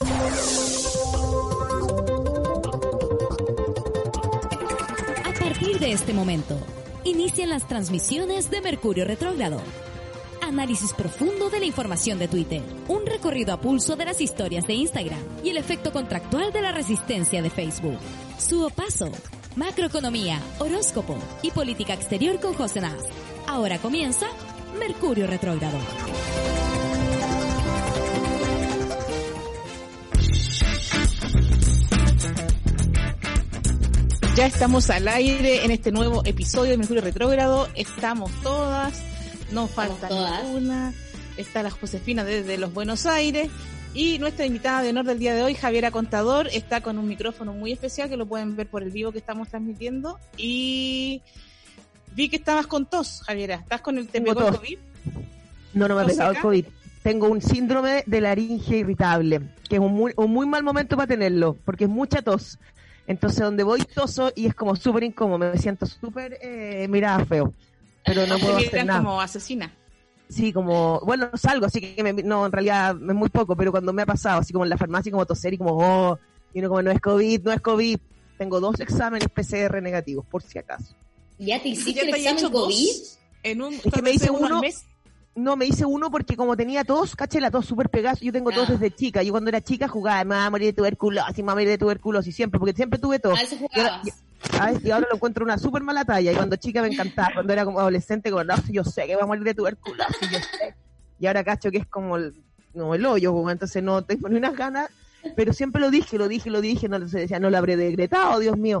A partir de este momento, inician las transmisiones de Mercurio Retrógrado. Análisis profundo de la información de Twitter, un recorrido a pulso de las historias de Instagram y el efecto contractual de la resistencia de Facebook. Su paso, macroeconomía, horóscopo y política exterior con José Nas. Ahora comienza Mercurio Retrógrado. Ya estamos al aire en este nuevo episodio de Mercurio Retrógrado. Estamos todas, no falta ninguna. Está la Josefina desde los Buenos Aires. Y nuestra invitada de honor del día de hoy, Javiera Contador, está con un micrófono muy especial que lo pueden ver por el vivo que estamos transmitiendo. Y vi que estabas con tos, Javiera. ¿Estás con el te pegó el COVID? No, no me ha pegado el COVID. Tengo un síndrome de laringe irritable, que es un muy, un muy mal momento para tenerlo, porque es mucha tos. Entonces, donde voy toso y es como súper incómodo, me siento súper eh, mirada feo. Pero no puedo hacer nada. como asesina. Sí, como, bueno, salgo, así que me- no, en realidad es muy poco, pero cuando me ha pasado, así como en la farmacia, como toser y como, oh, y uno como, no es COVID, no es COVID. Tengo dos exámenes PCR negativos, por si acaso. ¿Ya te hiciste ¿Ya el te has examen COVID? En un, que me hice uno al uno- mes. No, me hice uno porque como tenía tos, caché la tos súper pegada, yo tengo tos Ah. desde chica. Yo cuando era chica jugaba, me va a morir de tuberculosis, me va a morir de tuberculosis, siempre, porque siempre tuve tos. A. Ay, y ahora lo encuentro una súper mala talla. Y cuando chica me encantaba. Cuando era como adolescente, como, no, yo sé que va a morir de tuberculosis, yo sé. Y ahora cacho que es como el, como el hoyo, como, entonces no tengo ni unas ganas. Pero siempre lo dije, lo dije, lo dije. No, entonces decía, no lo habré decretado, Dios mío.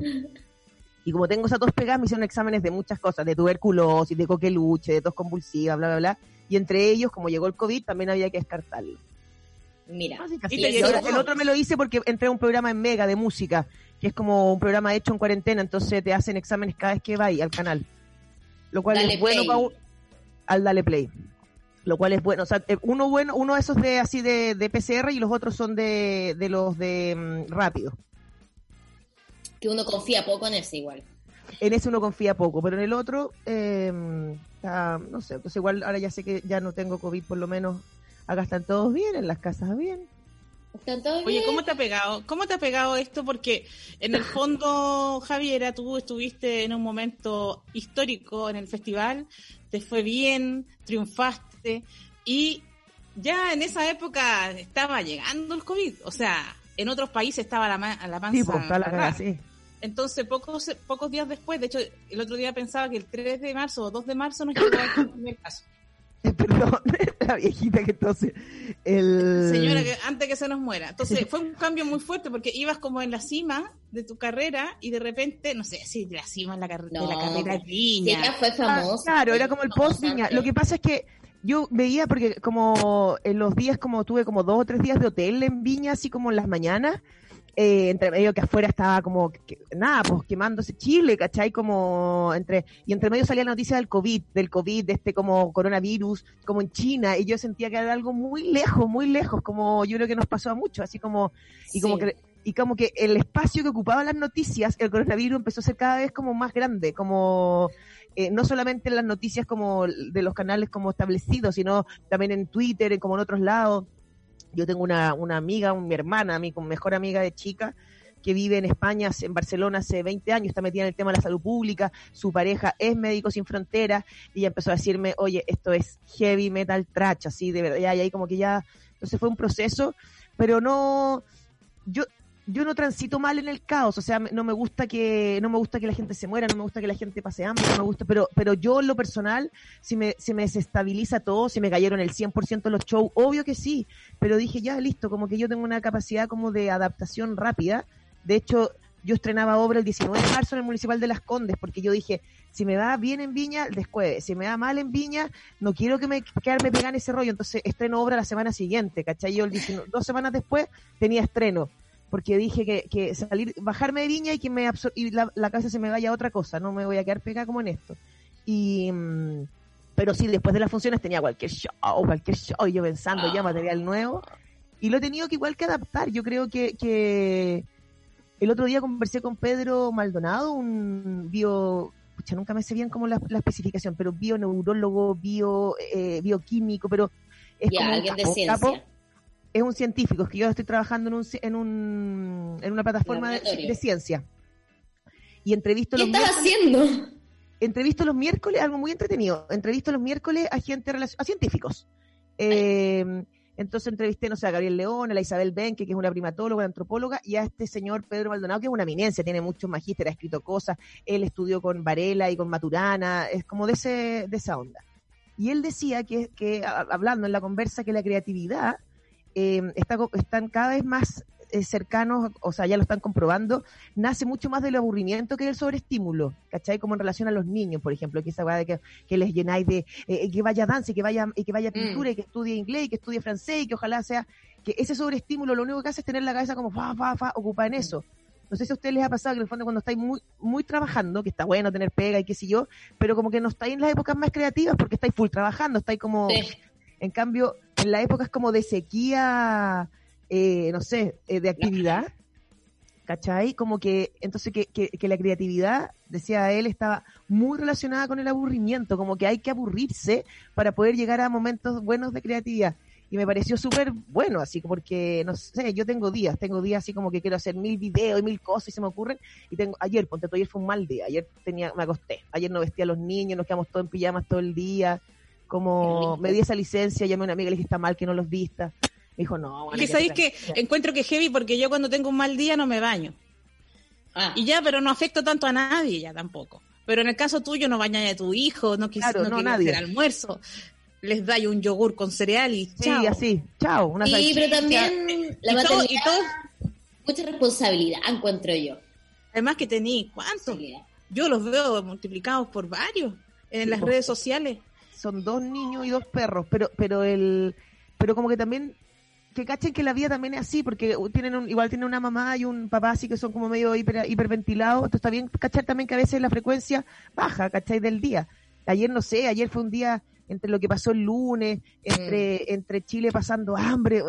Y como tengo esas tos pegadas, me hicieron exámenes de muchas cosas, de tuberculosis, de coqueluche, de tos convulsiva, bla, bla, bla. Y entre ellos, como llegó el COVID, también había que descartarlo. Mira, Y te llegó. el otro me lo hice porque entré a un programa en Mega de música, que es como un programa hecho en cuarentena, entonces te hacen exámenes cada vez que vais al canal. Lo cual Dale es bueno para un- al Dale Play. Lo cual es bueno, o sea, eh, uno bueno, uno de esos de así de, de PCR y los otros son de, de los de mm, rápido. Que uno confía poco en ese igual. En ese uno confía poco, pero en el otro, eh, está- no sé, pues igual ahora ya sé que ya no tengo COVID, por lo menos acá están todos bien, en las casas bien. ¿Están todos Oye, bien? ¿cómo te ha pegado? ¿Cómo te ha pegado esto? Porque en el fondo, Javiera, tú estuviste en un momento histórico en el festival, te fue bien, triunfaste y ya en esa época estaba llegando el COVID. O sea, en otros países estaba la, ma- la panza. Sí, pues está la cagada, sí. Entonces, pocos, pocos días después, de hecho, el otro día pensaba que el 3 de marzo o 2 de marzo nos llegó el primer caso. Perdón, la viejita que entonces el Señora, que antes que se nos muera. Entonces, fue un cambio muy fuerte porque ibas como en la cima de tu carrera y de repente, no sé si la cima en la car- de la carrera de Viña. ella fue Ah, famosa. claro, era como el post viña. Lo que pasa es que yo veía porque como en los días como tuve como dos o tres días de hotel en Viña, así como en las mañanas, eh, entre medio que afuera estaba como que- nada, pues quemándose Chile, ¿cachai? Como entre y entre medio salía la noticia del COVID, del COVID, de este como coronavirus, como en China, y yo sentía que era algo muy lejos, muy lejos, como yo creo que nos pasó a muchos, así como y como Sí. que y como que el espacio que ocupaban las noticias, el coronavirus empezó a ser cada vez como más grande, como eh, no solamente en las noticias como de los canales como establecidos, sino también en Twitter, como en otros lados. Yo tengo una, una amiga, mi hermana, mi mejor amiga de chica, que vive en España, en Barcelona hace 20 años, está metida en el tema de la salud pública, su pareja es Médico Sin Fronteras, y ella empezó a decirme, oye, esto es heavy metal trash, así, de verdad, y ahí como que ya, entonces fue un proceso, pero no, yo, yo no transito mal en el caos, o sea, no me gusta que, no me gusta que la gente se muera, no me gusta que la gente pase hambre, no me gusta, pero, pero yo en lo personal, si me, si me desestabiliza todo, si me cayeron el 100% los shows, obvio que sí, pero dije ya, listo, como que yo tengo una capacidad como de adaptación rápida, de hecho, yo estrenaba obra el 19 de marzo en el Municipal de Las Condes, porque yo dije, si me va bien en Viña, después, si me va mal en Viña, no quiero que me quedarme pegada en ese rollo, entonces estreno obra la semana siguiente, ¿cachai? Yo el 19 dos semanas después tenía estreno, porque dije que, que salir, bajarme de Viña y que me y la, la cabeza se me vaya a otra cosa, no me voy a quedar pegada como en esto. Y, mm, pero sí, después de las funciones tenía cualquier show, cualquier show, y yo pensando ya material nuevo, y lo he tenido que igual que adaptar, yo creo que, que el otro día conversé con Pedro Maldonado, un bio, pucha, nunca me sé bien como la, la especificación, pero bioneurólogo, bio, eh, bioquímico, pero es como un alguien de capo, ciencia. capo. Es un científico, es que yo estoy trabajando en, un, en, un, en una plataforma de, de, ciencia. Y entrevisto ¿Qué estás haciendo? Entrevisto los miércoles, algo muy entretenido, entrevisto los miércoles a gente, a científicos. Eh, entonces entrevisté, no sé, a Gabriel León, a la Isabel Benque, que es una primatóloga, una antropóloga, y a este señor Pedro Maldonado, que es una eminencia, tiene muchos magíster, ha escrito cosas, él estudió con Varela y con Maturana, es como de, ese, de esa onda. Y él decía que, que hablando en la conversa, que la creatividad eh, está, están cada vez más eh, cercanos, o sea, ya lo están comprobando, nace mucho más del aburrimiento que del sobreestímulo, ¿cachai? Como en relación a los niños, por ejemplo, que esa de que, que, les llenáis de eh, que vaya danza y que vaya, y que vaya pintura mm. y que estudie inglés y que estudie francés y que ojalá sea, que ese sobreestímulo lo único que hace es tener la cabeza como fa, fa, fa, ocupada en mm. eso. No sé si a ustedes les ha pasado que en el fondo cuando estáis muy, muy trabajando, que está bueno tener pega y qué sé yo, pero como que no estáis en las épocas más creativas porque estáis full trabajando, estáis como... En cambio, en la época es como de sequía, eh, no sé, eh, de actividad, ¿cachai? Como que, entonces que, que, la creatividad, decía él, estaba muy relacionada con el aburrimiento, como que hay que aburrirse para poder llegar a momentos buenos de creatividad. Y me pareció súper bueno, así porque, no sé, yo tengo días, tengo días así como que quiero hacer mil videos y mil cosas y se me ocurren. Y tengo, ayer, ponte ayer fue un mal día, ayer tenía, me acosté, ayer no vestía a los niños, nos quedamos todos en pijamas todo el día como me di esa licencia, llamé a una amiga y le dije, está mal que no los vista. Me dijo, no, bueno. Que sabéis que encuentro que es heavy porque yo cuando tengo un mal día no me baño. Ah. Y ya, pero no afecto tanto a nadie ya tampoco. Pero en el caso tuyo no bañas a tu hijo, no quisieras no, hacer almuerzo. Les dais un yogur con cereal y chao. Sí, así, chao. Una sí, pero también la maternidad, mucha responsabilidad encuentro yo. Además que tení, ¿cuántos? Yo los veo multiplicados por varios en las redes sociales son dos niños y dos perros, pero pero el pero como que también que cachen que la vida también es así, porque tienen igual tienen una mamá y un papá así que son como medio hiper, hiperventilados, entonces está bien cachar también que a veces la frecuencia baja, ¿cachai? Del día. Ayer no sé, ayer fue un día entre lo que pasó el lunes, entre, mm. entre Chile pasando hambre,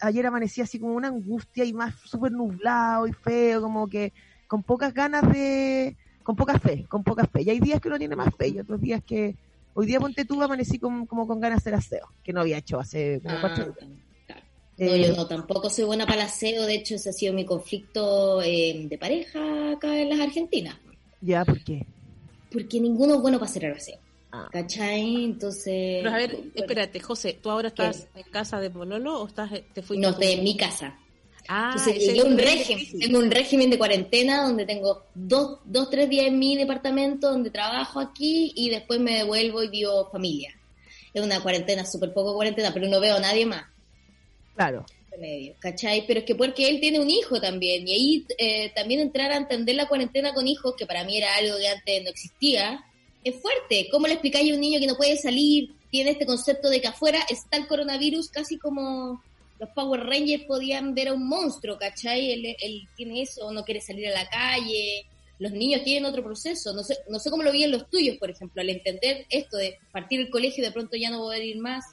ayer amanecía así como una angustia y más súper nublado y feo, como que con pocas ganas de, con poca fe, con poca fe. Y hay días que uno tiene más fe y otros días que, Hoy día ponte tú amanecí como con ganas de hacer aseo, que no había hecho hace como ah, No, yo eh, no, tampoco soy buena para el aseo, de hecho ese ha sido mi conflicto eh, de pareja acá en las Argentinas. ¿Ya? ¿Por qué? Porque ninguno es bueno para hacer el aseo. Ah. ¿Cachai? Entonces... Pero a ver, espérate, José, ¿tú ahora estás en casa de Pololo o estás, te fuiste? No, estoy en mi casa. Ah, tengo un régimen, tengo un régimen de cuarentena donde tengo dos, dos, tres días en mi departamento donde trabajo aquí y después me devuelvo y vivo familia. Es una cuarentena, súper poco cuarentena, pero no veo a nadie más. Claro. Medio, ¿cachai? Pero es que porque él tiene un hijo también, y ahí eh, también entrar a entender la cuarentena con hijos, que para mí era algo que antes no existía, es fuerte. ¿Cómo le explicáis a un niño que no puede salir? Tiene este concepto de que afuera está el coronavirus casi como los Power Rangers podían ver a un monstruo, ¿cachai? Él, tiene eso, no quiere salir a la calle, los niños tienen otro proceso, no sé, no sé cómo lo en los tuyos, por ejemplo, al entender esto de partir el colegio y de pronto ya no poder ir más.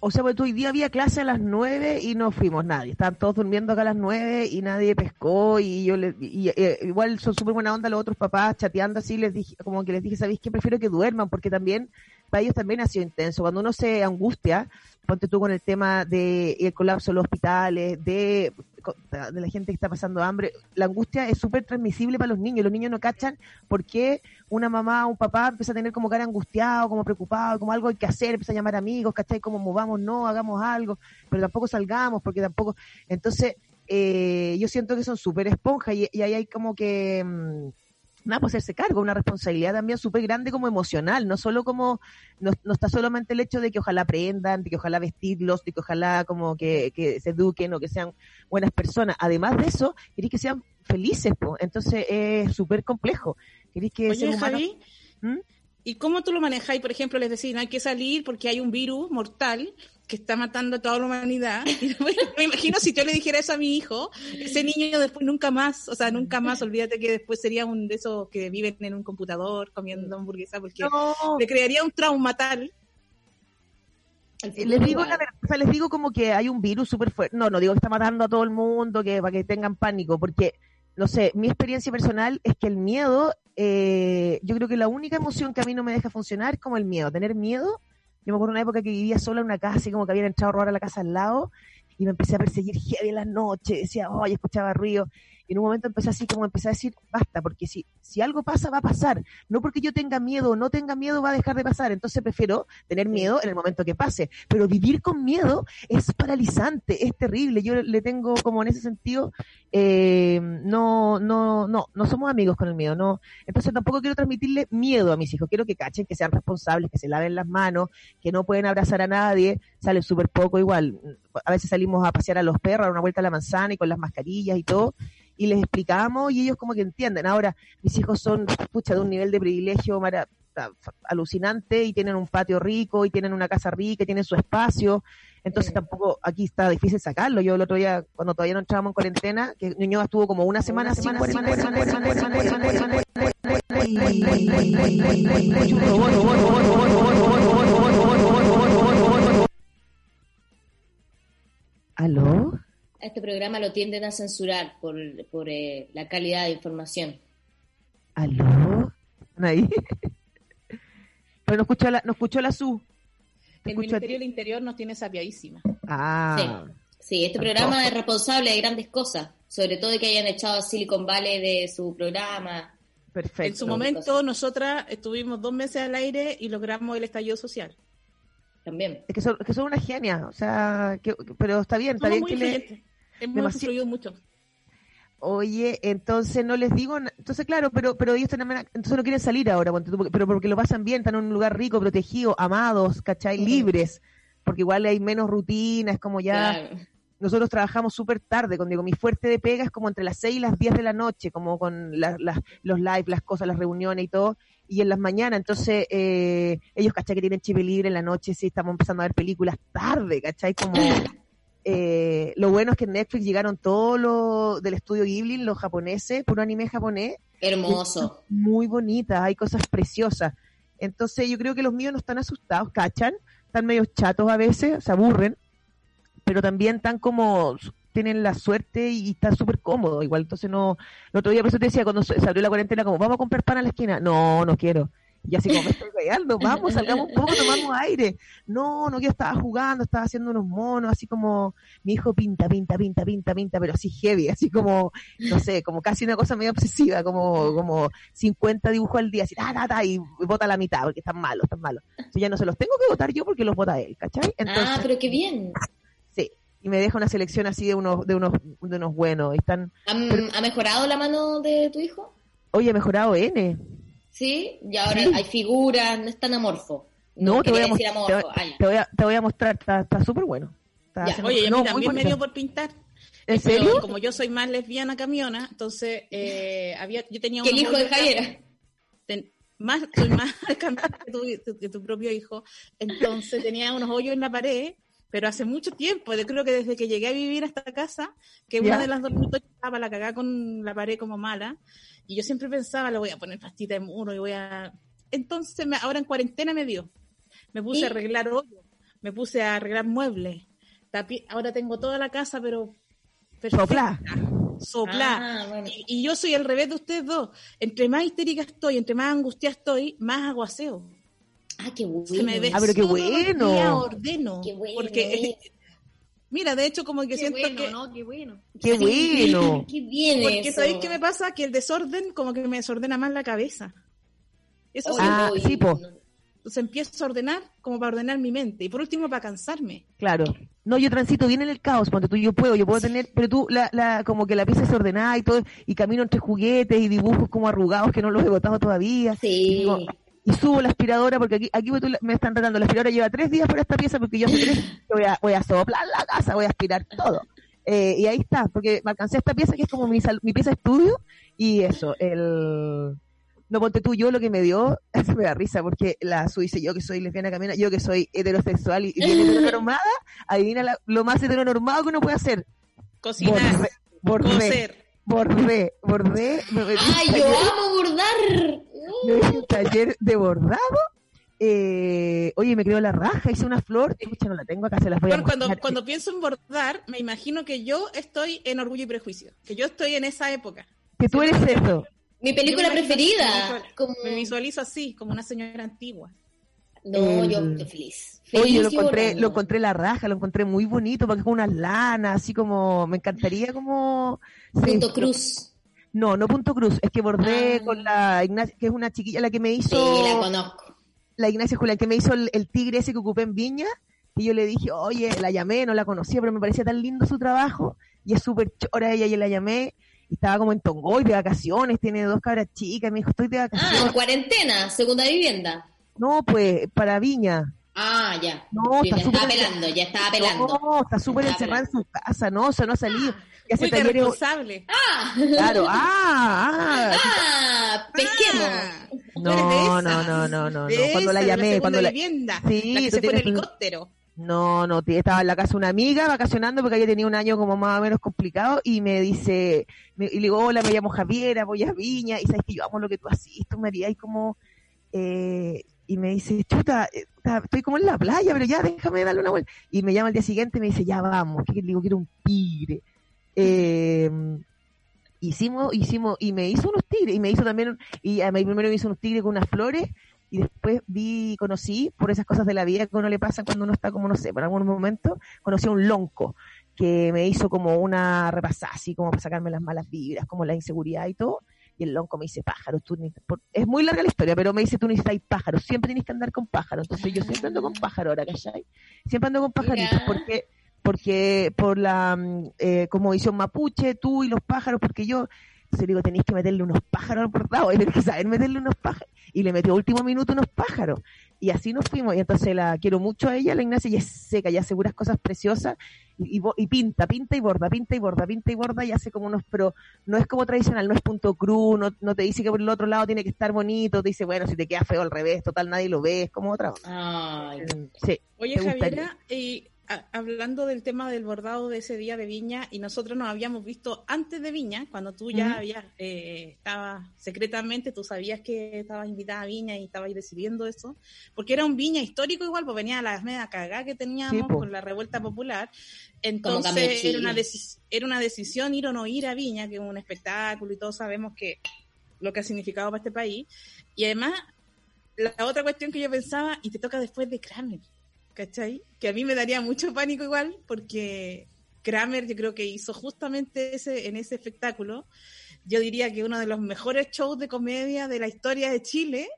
O sea, pues hoy día había clase a las nueve y no fuimos nadie. Estaban todos durmiendo acá a las nueve y nadie pescó y yo le, eh, igual son súper buena onda los otros papás chateando así, les dije, como que les dije, ¿sabéis qué? Prefiero que duerman porque también, para ellos también ha sido intenso. Cuando uno se angustia, ponte tú con el tema del el colapso de los hospitales, de, de la gente que está pasando hambre, la angustia es súper transmisible para los niños. Los niños no cachan por qué una mamá o un papá empieza a tener como cara angustiado, como preocupado, como algo hay que hacer, empieza a llamar amigos, ¿cachai? Como movamos, no, hagamos algo, pero tampoco salgamos, porque tampoco. Entonces, eh, yo siento que son súper esponjas y, y ahí hay como que. Mm, nada, pues hacerse cargo, una responsabilidad también súper grande como emocional, no solo como, no, está solamente el hecho de que ojalá aprendan, de que ojalá vestirlos, de que ojalá como que, que se eduquen o que sean buenas personas. Además de eso, queréis que sean felices, pues. entonces es súper complejo. Queréis que Oye, Javi, ¿Mm? ¿y cómo tú lo manejáis? Por ejemplo, les decís, no hay que salir porque hay un virus mortal que está matando a toda la humanidad. me imagino si yo le dijera eso a mi hijo, ese niño después nunca más, o sea, nunca más, olvídate que después sería un de esos que viven en un computador comiendo hamburguesa, porque le crearía un trauma tal. Les digo, la o sea, les digo como que hay un virus súper fuerte. No, no digo que está matando a todo el mundo, que para que tengan pánico, porque, no sé, mi experiencia personal es que el miedo, eh, yo creo que la única emoción que a mí no me deja funcionar es como el miedo. Tener miedo yo me acuerdo una época que vivía sola en una casa, y como que habían entrado a robar a la casa al lado, y me empecé a perseguir heavy en la noche, decía, oh, escuchaba ruido, y en un momento empecé así como empecé a decir, basta, porque si, si algo pasa, va a pasar. No porque yo tenga miedo o no tenga miedo, va a dejar de pasar. Entonces prefiero tener miedo en el momento que pase. Pero vivir con miedo es paralizante, es terrible. Yo le tengo como en ese sentido, eh, no, no, no, no somos amigos con el miedo, no. Entonces tampoco quiero transmitirle miedo a mis hijos. Quiero que cachen, que sean responsables, que se laven las manos, que no pueden abrazar a nadie, salen súper poco igual. A veces salimos a pasear a los perros, a dar una vuelta a la manzana y con las mascarillas y todo y les explicamos y ellos como que entienden. Ahora, mis hijos son, pucha, de un nivel de privilegio alucinante y tienen un patio rico y tienen una casa rica y tienen su espacio. Entonces tampoco aquí está difícil sacarlo. Yo el otro día, cuando todavía no entrábamos en cuarentena, que Ñuñoa estuvo como una semana. Este programa lo tienden a censurar por, por eh, la calidad de información. ¿Aló? ahí? Pero no escuchó la, no escuchó la SU. El Ministerio del Interior nos tiene sapiadísima. Ah. Sí, este programa es responsable de grandes cosas, sobre todo de que hayan echado a Silicon Valley de su programa. Perfecto. En su momento, nosotras estuvimos dos meses al aire y logramos el estallido social. También. Es que son, que son una genia, o sea, pero está bien, está bien que le, Hemos influido mucho. Oye, entonces no les digo, entonces claro, pero pero ellos también, entonces no quieren salir ahora, pero porque lo pasan bien, están en un lugar rico, protegido, amados, ¿cachai? Libres, porque igual hay menos rutina, es como ya, nosotros trabajamos súper tarde, con digo, mi fuerte de pega es como entre las 6 y las 10 de la noche, como con los live, las cosas, las reuniones y todo, y en las mañanas, entonces eh, ellos, ¿cachai? Que tienen chive libre en la noche, sí, estamos empezando a ver películas tarde, ¿cachai? Como eh, lo bueno es que en Netflix llegaron todos los del estudio Ghibli, los japoneses, puro anime japonés. Hermoso. Muy bonita, hay cosas preciosas. Entonces yo creo que los míos no están asustados, cachan, están medio chatos a veces, se aburren, pero también están como tienen la suerte y están súper cómodos igual. Entonces no, el otro día por eso te decía cuando se abrió la cuarentena como, vamos a comprar pan a la esquina. No, no quiero. Y así como me estoy callando, vamos, salgamos un poco, tomamos aire. No, no, yo estaba jugando, estaba haciendo unos monos, así como mi hijo pinta, pinta, pinta, pinta, pinta, pero así heavy, así como, no sé, como casi una cosa medio obsesiva, como, como 50 dibujos al día, así, ta, ta, ta, y vota la mitad, porque están malos, están malos. Entonces ya no se los tengo que votar yo porque los vota él, ¿cachai? ah, pero qué bien. Sí, y me deja una selección así de unos, de unos, de unos buenos. Están, ¿Ha mejorado la mano de tu hijo? Oye, ha mejorado N. ¿Sí? Y ahora hay figuras, no es tan amorfo. No, te, voy a te, voy a, mostrar, está súper bueno. Oye, a mí también me dio por pintar. ¿En serio? Como yo soy más lesbiana camiona, entonces eh, había, yo tenía un... el hijo de Javier más, soy más que tu, propio hijo, entonces tenía unos hoyos en la pared, pero hace mucho tiempo, yo creo que desde que llegué a vivir a esta casa, que una de las dos estaba la cagada con la pared como mala, y yo siempre pensaba, le voy a poner pastita de muro y voy a... Entonces, me, ahora en cuarentena me dio. Me puse a arreglar hoyos, me puse a arreglar muebles. ahora tengo toda la casa, pero... Sopla. Sopla. Ah, y, yo soy al revés de ustedes dos. Entre más histérica estoy, entre más angustiada estoy, más aguaceo. Ah, qué bueno. Me ah, pero qué bueno. ordeno. Qué bueno. Porque Mira, de hecho, como que siento que. ¿no? Qué bueno. Qué bueno. Qué bien. Porque ¿sabéis qué me pasa? Que el desorden, como que me desordena más la cabeza. Eso sí. Ah, sí, po. Entonces empiezo a ordenar como para ordenar mi mente. Y por último, para cansarme. Claro. No, yo transito bien en el caos, cuando tú yo puedo, yo puedo tener, pero tú la, la, como que la pieza es ordenada y todo, y camino entre juguetes y dibujos como arrugados que no los he botado todavía. Sí y subo la aspiradora porque aquí, aquí me están tratando, la aspiradora lleva tres días por esta pieza porque yo voy a, voy a soplar la casa, voy a aspirar todo. Eh, y ahí está, porque me alcancé esta pieza que es como mi, mi pieza estudio y eso, el... No ponte tú, yo lo que me dio, me da risa, porque la Su dice yo que soy lesbiana camina, yo que soy heterosexual y, bien heteronormada, adivina lo más heteronormado que uno puede hacer. Cocinar, bordé, bordé, bordé, ¡Ay, yo amo bordar! Me hice un taller de bordado. Eh, oye, me creo la raja, hice una flor, escucha, no la tengo acá, se las voy a cuando, cuando pienso en bordar, me imagino que yo estoy en Orgullo y Prejuicio, que yo estoy en esa época. Que tú eres eso. Mi película preferida. Me, visualizo, así, como una señora antigua. No, yo, feliz. Oye, yo lo encontré, lo encontré la raja, lo encontré muy bonito, porque es con unas lanas, así como, me encantaría como... Punto Cruz. No, no Punto Cruz, es que bordé ah. con la Ignacia, que es una chiquilla la que me hizo... Sí, la conozco. La Ignacia Julián, que me hizo el, tigre ese que ocupé en Viña, y yo le dije, oye, la llamé, no la conocía, pero me parecía tan lindo su trabajo, y es súper chora ella, y la llamé, y estaba como en Tongoy de vacaciones, tiene dos cabras chicas, me dijo, estoy de ah, vacaciones. Ah, cuarentena, segunda vivienda. No, pues, para Viña. Ah, ya. No, está ya estaba pelando, ya estaba pelando. No, está súper encerrada en su casa, no, o sea, no ha salido. Ya se responsable. Ah. Claro, ah, ah. Ah, pesquemos. Ah. No, no, no, no, no, Cuando la llamé, cuando la vivienda, sí, la que se fue en helicóptero. No, no, estaba en la casa una amiga vacacionando porque ella tenía un año como más o menos complicado y me dice, y le digo, hola, me llamo Javiera, voy a Viña y sabes que yo amo lo que tú haces, tú me harías como, eh, y me dice, chuta, eh, estoy como en la playa, pero ya déjame darle una vuelta. Y me llama al día siguiente y me dice, ya vamos, que digo, quiero un tigre. Eh, hicimos, hicimos, y me hizo unos tigres, y me hizo también, y a mí primero me hizo unos tigres con unas flores, y después vi, conocí, por esas cosas de la vida que uno le pasa cuando uno está como, no sé, por algún momento, conocí a un lonco, que me hizo como una repasada, así como para sacarme las malas vibras, como la inseguridad y todo, y el lonco me dice, pájaros, tú es muy larga la historia, pero me dice, tú necesitas pájaros, siempre tienes que andar con pájaros. Entonces yo siempre ando con pájaros ahora, ¿cachai? Siempre ando con pajaritos, porque porque por la mm, eh, como visión mapuche, tú y los pájaros, porque yo se digo, tenéis que meterle unos pájaros al bordado, hay que saber meterle unos pájaros. Y le metió último minuto unos pájaros. Y así nos fuimos. Y entonces la quiero mucho a ella, la Ignacia, y es seca, y hace unas cosas preciosas. Y, y, pinta, pinta y borda, pinta y borda, pinta y borda, y hace como unos, pero no es como tradicional, no es punto cruz, no, no te dice que por el otro lado tiene que estar bonito, te dice, bueno, si te queda feo al revés, total, nadie lo ve, es como otra. Ay. Sí. Oye, Javiera, y hablando del tema del bordado de ese día de Viña, y nosotros nos habíamos visto antes de Viña, cuando tú ya habías, eh, estabas secretamente, tú sabías que estabas invitada a Viña y estabas decidiendo eso, porque era un Viña histórico igual, pues venía la media cagada que teníamos con la revuelta popular, entonces era una, era una decisión ir o no ir a Viña, que es un espectáculo y todos sabemos que lo que ha significado para este país, y además, la otra cuestión que yo pensaba, y te toca después de Kramer, ¿cachai? Que a mí me daría mucho pánico igual, porque Kramer yo creo que hizo justamente ese, en ese espectáculo, yo diría que uno de los mejores shows de comedia de la historia de Chile,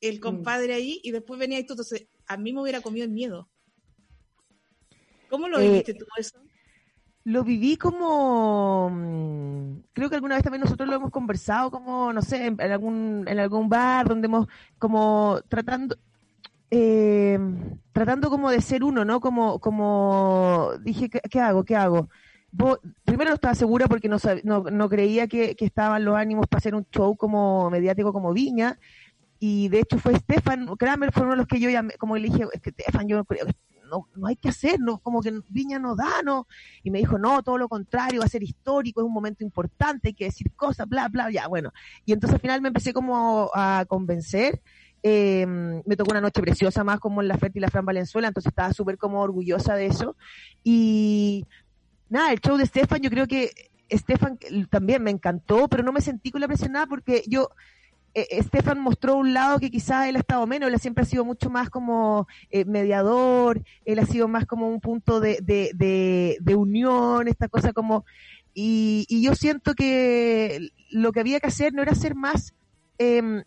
el mm. compadre ahí, y después venía tú, entonces a mí me hubiera comido el miedo. ¿Cómo lo viviste tú eso? Lo viví como, mm, creo que alguna vez también nosotros lo hemos conversado, como, no sé, en, algún, en algún bar donde hemos, como tratando, eh, tratando como de ser uno, ¿no? Como, como dije, ¿qué, hago? ¿Qué hago? primero no estaba segura porque no, no, creía que, estaban los ánimos para hacer un show como mediático como Viña. Y de hecho fue Stefan Kramer, fue uno de los que yo llamé, como le dije, que Stefan, yo creo que no, no hay que hacer, no, como que Viña no da, ¿no? Y me dijo, no, todo lo contrario, va a ser histórico, es un momento importante, hay que decir cosas, bla, bla, ya, bueno. Y entonces al final me empecé como a convencer eh, me tocó una noche preciosa más como en la Fértil y la Fran Valenzuela, entonces estaba súper como orgullosa de eso. Y nada, el show de Stefan, yo creo que Stefan también me encantó, pero no me sentí con la presión nada porque yo, eh, Stefan mostró un lado que quizás él ha estado menos, él siempre ha sido mucho más como eh, mediador, él ha sido más como un punto de, de, de, unión, esta cosa como... Y, y, yo siento que lo que había que hacer no era ser más... Eh,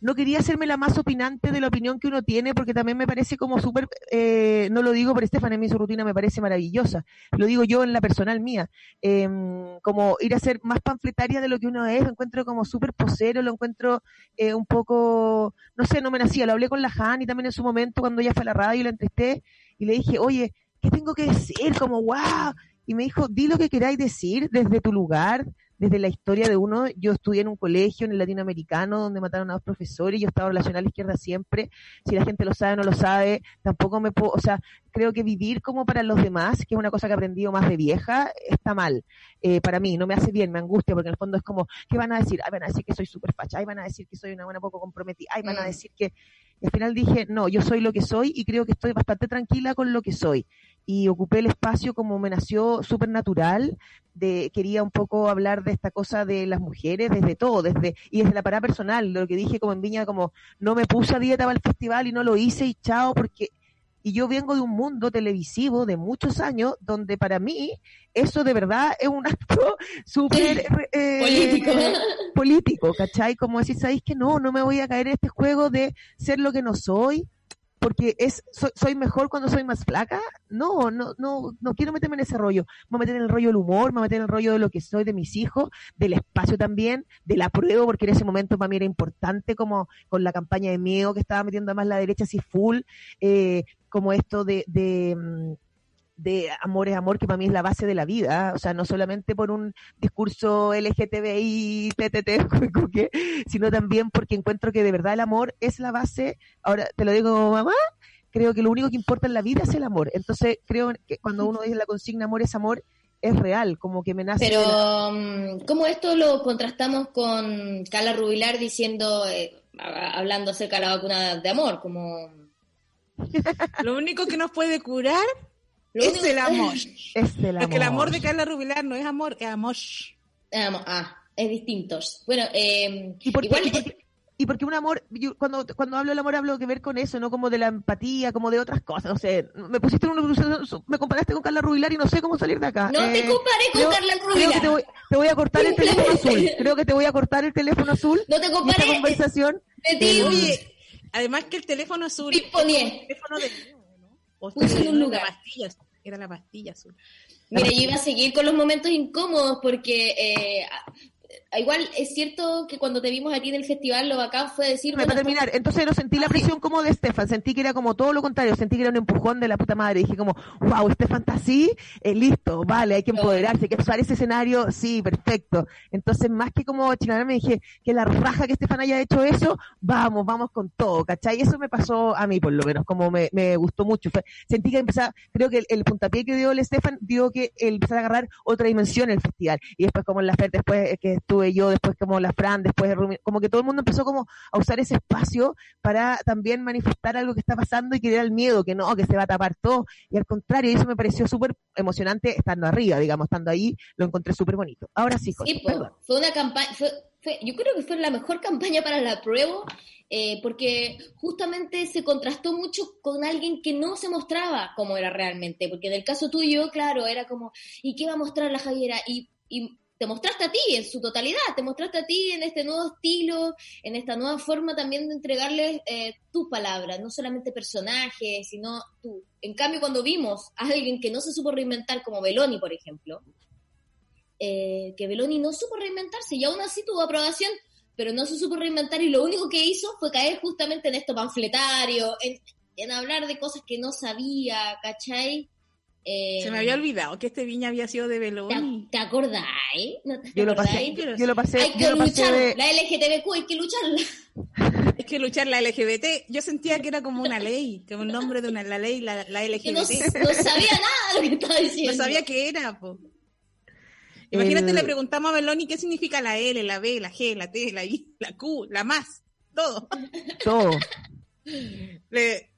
no quería hacerme la más opinante de la opinión que uno tiene, porque también me parece como súper, eh, no lo digo por Estefan, en mi su rutina me parece maravillosa, lo digo yo en la personal mía, em, como ir a ser más panfletaria de lo que uno es, lo encuentro como súper posero, lo encuentro eh, un poco, no sé, no me nacía, lo hablé con la y también en su momento cuando ella fue a la radio y la entrevisté y le dije, oye, ¿qué tengo que decir? Como, wow, y me dijo, di lo que queráis decir desde tu lugar, desde la historia de uno, yo estudié en un colegio en el latinoamericano donde mataron a dos profesores, yo estaba relacionada a la izquierda siempre, si la gente lo sabe o no lo sabe, tampoco me puedo, o sea, creo que vivir como para los demás, que es una cosa que he aprendido más de vieja, está mal. Eh, para mí, no me hace bien, me angustia, porque en el fondo es como, ¿qué van a decir? Ay, van a decir que soy súper facha, ay, van a decir que soy una buena poco comprometida, ay, van a mm. decir que... Y al final dije, no, yo soy lo que soy y creo que estoy bastante tranquila con lo que soy. Y ocupé el espacio como me nació súper natural, de, quería un poco hablar de esta cosa de las mujeres, desde todo, desde, y desde la parada personal, lo que dije como en Viña, como no me puse a dieta para el festival y no lo hice y chao, porque y yo vengo de un mundo televisivo de muchos años donde para mí eso de verdad es un acto súper eh, político. político, ¿cachai? Como decir, ¿sabéis que no? No me voy a caer en este juego de ser lo que no soy, porque es soy, mejor cuando soy más flaca. No, no, no, no quiero meterme en ese rollo. Me voy a meter en el rollo del humor, me voy a meter en el rollo de lo que soy, de mis hijos, del espacio también, de la prueba, porque en ese momento para mí era importante, como con la campaña de miedo que estaba metiendo además la derecha así full, eh, como esto de, de, mm, de amor es amor, que para mí es la base de la vida, o sea, no solamente por un discurso LGTBI, TTT, sino también porque encuentro que de verdad el amor es la base, ahora te lo digo mamá, creo que lo único que importa en la vida es el amor, entonces creo que cuando uno dice la consigna amor es amor, es real, como que me nace. Pero, mm, ¿cómo esto lo contrastamos con Carla Rubilar diciendo, eh, hablando acerca de la vacuna de amor, como lo único que nos puede curar es el amor. Es el amor. Porque el amor de Carla Rubilar no es amor, es amor. Ah, es distintos. Bueno, eh, ¿Y por igual... Y porque, un amor, cuando, cuando hablo del amor hablo que ver con eso, no como de la empatía, como de otras cosas. No sé, me pusiste una me comparaste con Carla Rubilar y no sé cómo salir de acá. No te eh, comparé con Carla Rubilar. Creo que te voy, te voy, a cortar el teléfono azul. Creo que te voy a cortar el teléfono azul. No te comparé. Esta conversación. Eh, Además que el teléfono azul. El teléfono de lugar. La pastilla, era la pastilla azul. Mira, yo iba a seguir con los momentos incómodos porque eh, igual es cierto que cuando te vimos aquí en el festival, lo bacán fue decir. Para terminar, entonces no sentí la ah, presión como de Estefan, sentí que era como todo lo contrario, sentí que era un empujón de la puta madre. Dije como, wow, Estefan está así, eh, listo, vale, hay que empoderarse, hay que usar ese escenario, sí, perfecto. Entonces, más que como me dije que la raja que Estefan haya hecho eso, vamos, vamos con todo, ¿cachai? Eso me pasó a mí, por lo menos, como me, me gustó mucho. sentí que empezaba, creo que el, puntapié que dio el Estefan dio que él empezó a agarrar otra dimensión el festival. Y después, como en la FED, después eh, que estuve yo, después como la Fran, después como que todo el mundo empezó como a usar ese espacio para también manifestar algo que está pasando y que era el miedo, que no, que se va a tapar todo. Y al contrario, eso me pareció súper emocionante estando arriba, digamos, estando ahí, lo encontré súper bonito. Ahora sí, sí fue una campaña, yo creo que fue la mejor campaña para la prueba, eh, porque justamente se contrastó mucho con alguien que no se mostraba como era realmente, porque en el caso tuyo, claro, era como, ¿y qué va a mostrar la Javiera? Y, y te mostraste a ti en su totalidad, te mostraste a ti en este nuevo estilo, en esta nueva forma también de entregarles eh, tus palabras, no solamente personajes, sino tú. En cambio, cuando vimos a alguien que no se supo reinventar, como Beloni, por ejemplo, eh, que Beloni no supo reinventarse y aún así tuvo aprobación, pero no se supo reinventar y lo único que hizo fue caer justamente en esto panfletario, en, en hablar de cosas que no sabía, ¿cachai? Se me había olvidado que este viña había sido de Beloni. ¿Te, acordáis? yo, Lo pasé, yo lo pasé. Hay que luchar. La LGTBQ hay que lucharla. Hay que luchar la LGBT. Yo sentía que era como una ley, como el nombre de una la ley, la, la LGBT. no, sabía nada de lo que estaba diciendo. No sabía qué era, po. Imagínate, le preguntamos a Beloni qué significa la L, la B, la G, la T, la I, la Q, la más, todo. Todo. Le,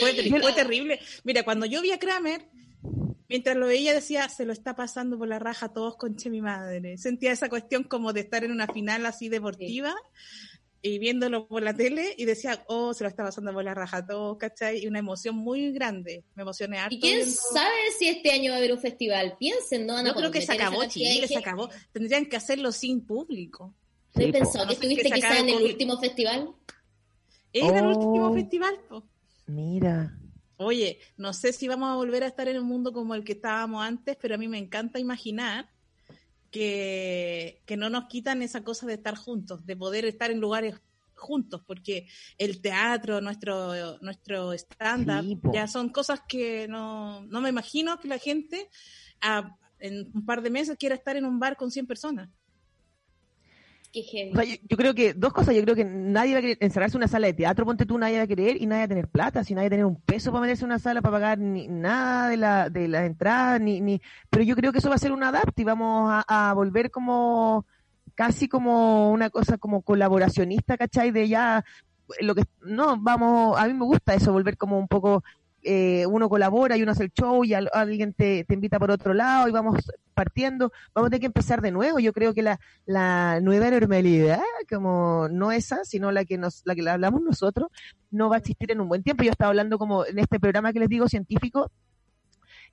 fue, terrible. Mira, cuando yo vi a Kramer, mientras lo veía decía, se lo está pasando por la raja todos conche mi madre. Sentía esa cuestión como de estar en una final así deportiva y viéndolo por la tele y decía, oh, se lo está pasando por la raja todos, ¿cachai? Y una emoción muy grande. Me emocioné harto. ¿Y quién sabe si este año va a haber un festival? Piensen, ¿no? Yo creo que se acabó Chile, se acabó. Tendrían que hacerlo sin público. ¿No he pensado que estuviste quizás en el último festival? Era el último oh. festival, Mira. Oye, no sé si vamos a volver a estar en un mundo como el que estábamos antes, pero a mí me encanta imaginar que, que no nos quitan esa cosa de estar juntos, de poder estar en lugares juntos, porque el teatro, nuestro, nuestro stand-up, ya son cosas que no, no me imagino que la gente a, en un par de meses quiera estar en un bar con 100 personas yo, creo que dos cosas. Yo creo que nadie va a querer encerrarse en una sala de teatro, ponte tú, nadie va a querer y nadie va a tener plata, si nadie va a tener un peso para meterse en una sala para pagar ni nada de la de las entradas, ni, ni. Pero yo creo que eso va a ser un adapt y vamos a, volver como casi como una cosa como colaboracionista, ¿cachai? De ya lo que no vamos a mí me gusta eso volver como un poco eh, uno colabora y uno hace el show y alguien te, te, invita por otro lado y vamos partiendo, vamos a tener que empezar de nuevo. Yo creo que la, la nueva normalidad, como no esa, sino la que nos, la que hablamos nosotros, no va a existir en un buen tiempo. Yo estaba hablando como en este programa que les digo científico,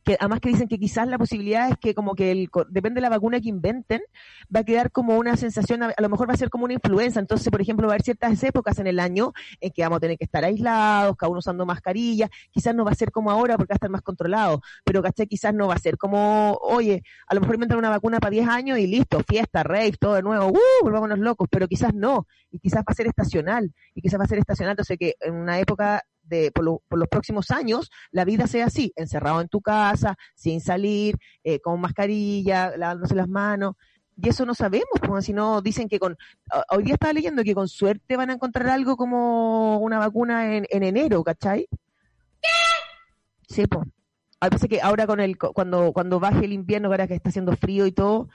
que además que dicen que quizás la posibilidad es que como que el, depende de la vacuna que inventen, va a quedar como una sensación, a, lo mejor va a ser como una influenza, entonces por ejemplo va a haber ciertas épocas en el año en que vamos a tener que estar aislados, cada uno usando mascarilla, quizás no va a ser como ahora porque va a estar más controlado, pero ¿caché? quizás no va a ser como, oye, a lo mejor inventan una vacuna para 10 años y listo, fiesta, rave, todo de nuevo, ¡uh! volvámonos locos, pero quizás no, y quizás va a ser estacional, y quizás va a ser estacional, entonces que en una época de, por, los próximos años la vida sea así, encerrado en tu casa, sin salir, eh, con mascarilla, lavándose las manos. Y eso no sabemos, pues, si no dicen que con... Hoy día estaba leyendo que con suerte van a encontrar algo como una vacuna en, en enero, ¿cachai? Sí, pues. A veces que ahora con el cuando cuando baje el invierno, ahora que está haciendo frío y todo,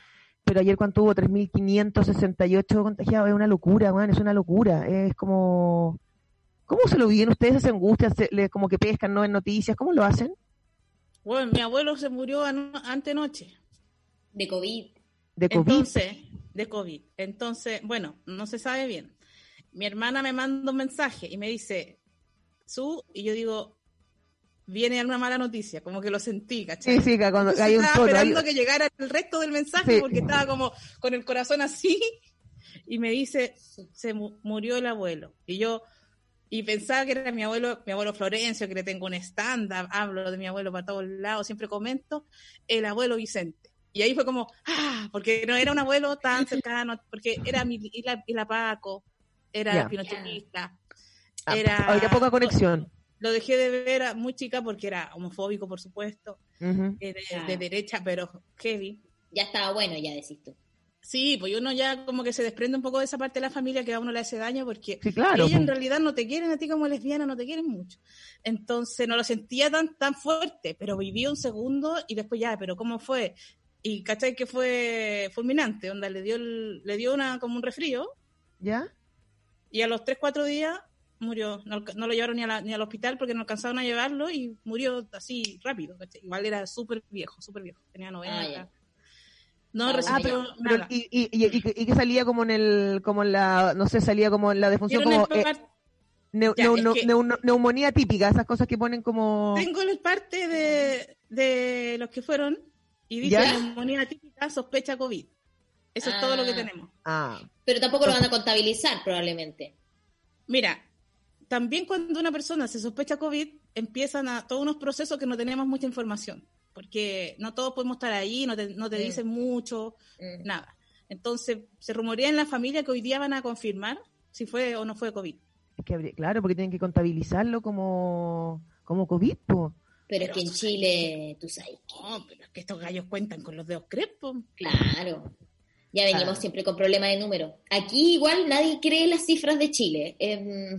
pero ayer cuando hubo 3.568 contagiados, es una locura, man, es una locura. Es como ¿Cómo se lo viven ustedes? ¿Se angustian? como que pescan, no en noticias? ¿Cómo lo hacen? Bueno, mi abuelo se murió antenoche. De COVID. De COVID. Entonces, de COVID. Entonces, bueno, no se sabe bien. Mi hermana me manda un mensaje y me dice, su, y yo digo, viene una mala noticia, como que lo sentí, ¿cachai? Sí, sí, cuando hay un Estaba esperando que llegara el resto del mensaje porque estaba como con el corazón así y me dice, se murió el abuelo. Y yo, y pensaba que era mi abuelo, mi abuelo Florencio, que le tengo un stand-up, hablo de mi abuelo para todos lados, siempre comento, el abuelo Vicente. Y ahí fue como, ah, porque no era un abuelo tan cercano, porque era mi, y la, Paco, era yeah. pinochetista, ah, era... Había poca conexión. Lo, dejé de ver muy chica porque era homofóbico, por supuesto, de, de, derecha, pero heavy. Ya estaba bueno, ya decís tú. Sí, pues uno ya como que se desprende un poco de esa parte de la familia que a uno le hace daño porque claro, ellos en realidad no te quieren a ti como lesbiana, no te quieren mucho. Entonces no lo sentía tan tan fuerte, pero viví un segundo y después ya, pero ¿cómo fue? Y cachai que fue fulminante, onda le dio le dio una como un resfrío. ¿Ya? Y a los 3 4 días murió, no, lo llevaron ni, ni, al hospital porque no alcanzaron a llevarlo y murió así rápido, Igual era súper viejo, súper viejo, tenía 90. Ah, no ah, pero, y, y, y, que salía como en el, como en la, no sé, salía como en la defunción como eh, neumonía típica, esas cosas que ponen como. Tengo el parte de, de los que fueron y dice neumonía típica, sospecha COVID. Eso es todo lo que ah. tenemos. Ah. Pero tampoco lo van a contabilizar probablemente. Mira, también cuando una persona se sospecha COVID, empiezan a todos unos procesos que no tenemos mucha información porque no todos podemos estar ahí, no te, no te dicen mucho, mm. nada. Entonces, se rumorea en la familia que hoy día van a confirmar si fue o no fue COVID. claro, porque tienen que contabilizarlo como, como COVID, Pero, es que en Chile, tú sabes que... No, pero es que estos gallos cuentan con los dedos crepos. Claro. Ya venimos ah. siempre con problemas de número. Aquí igual nadie cree las cifras de Chile. Eh,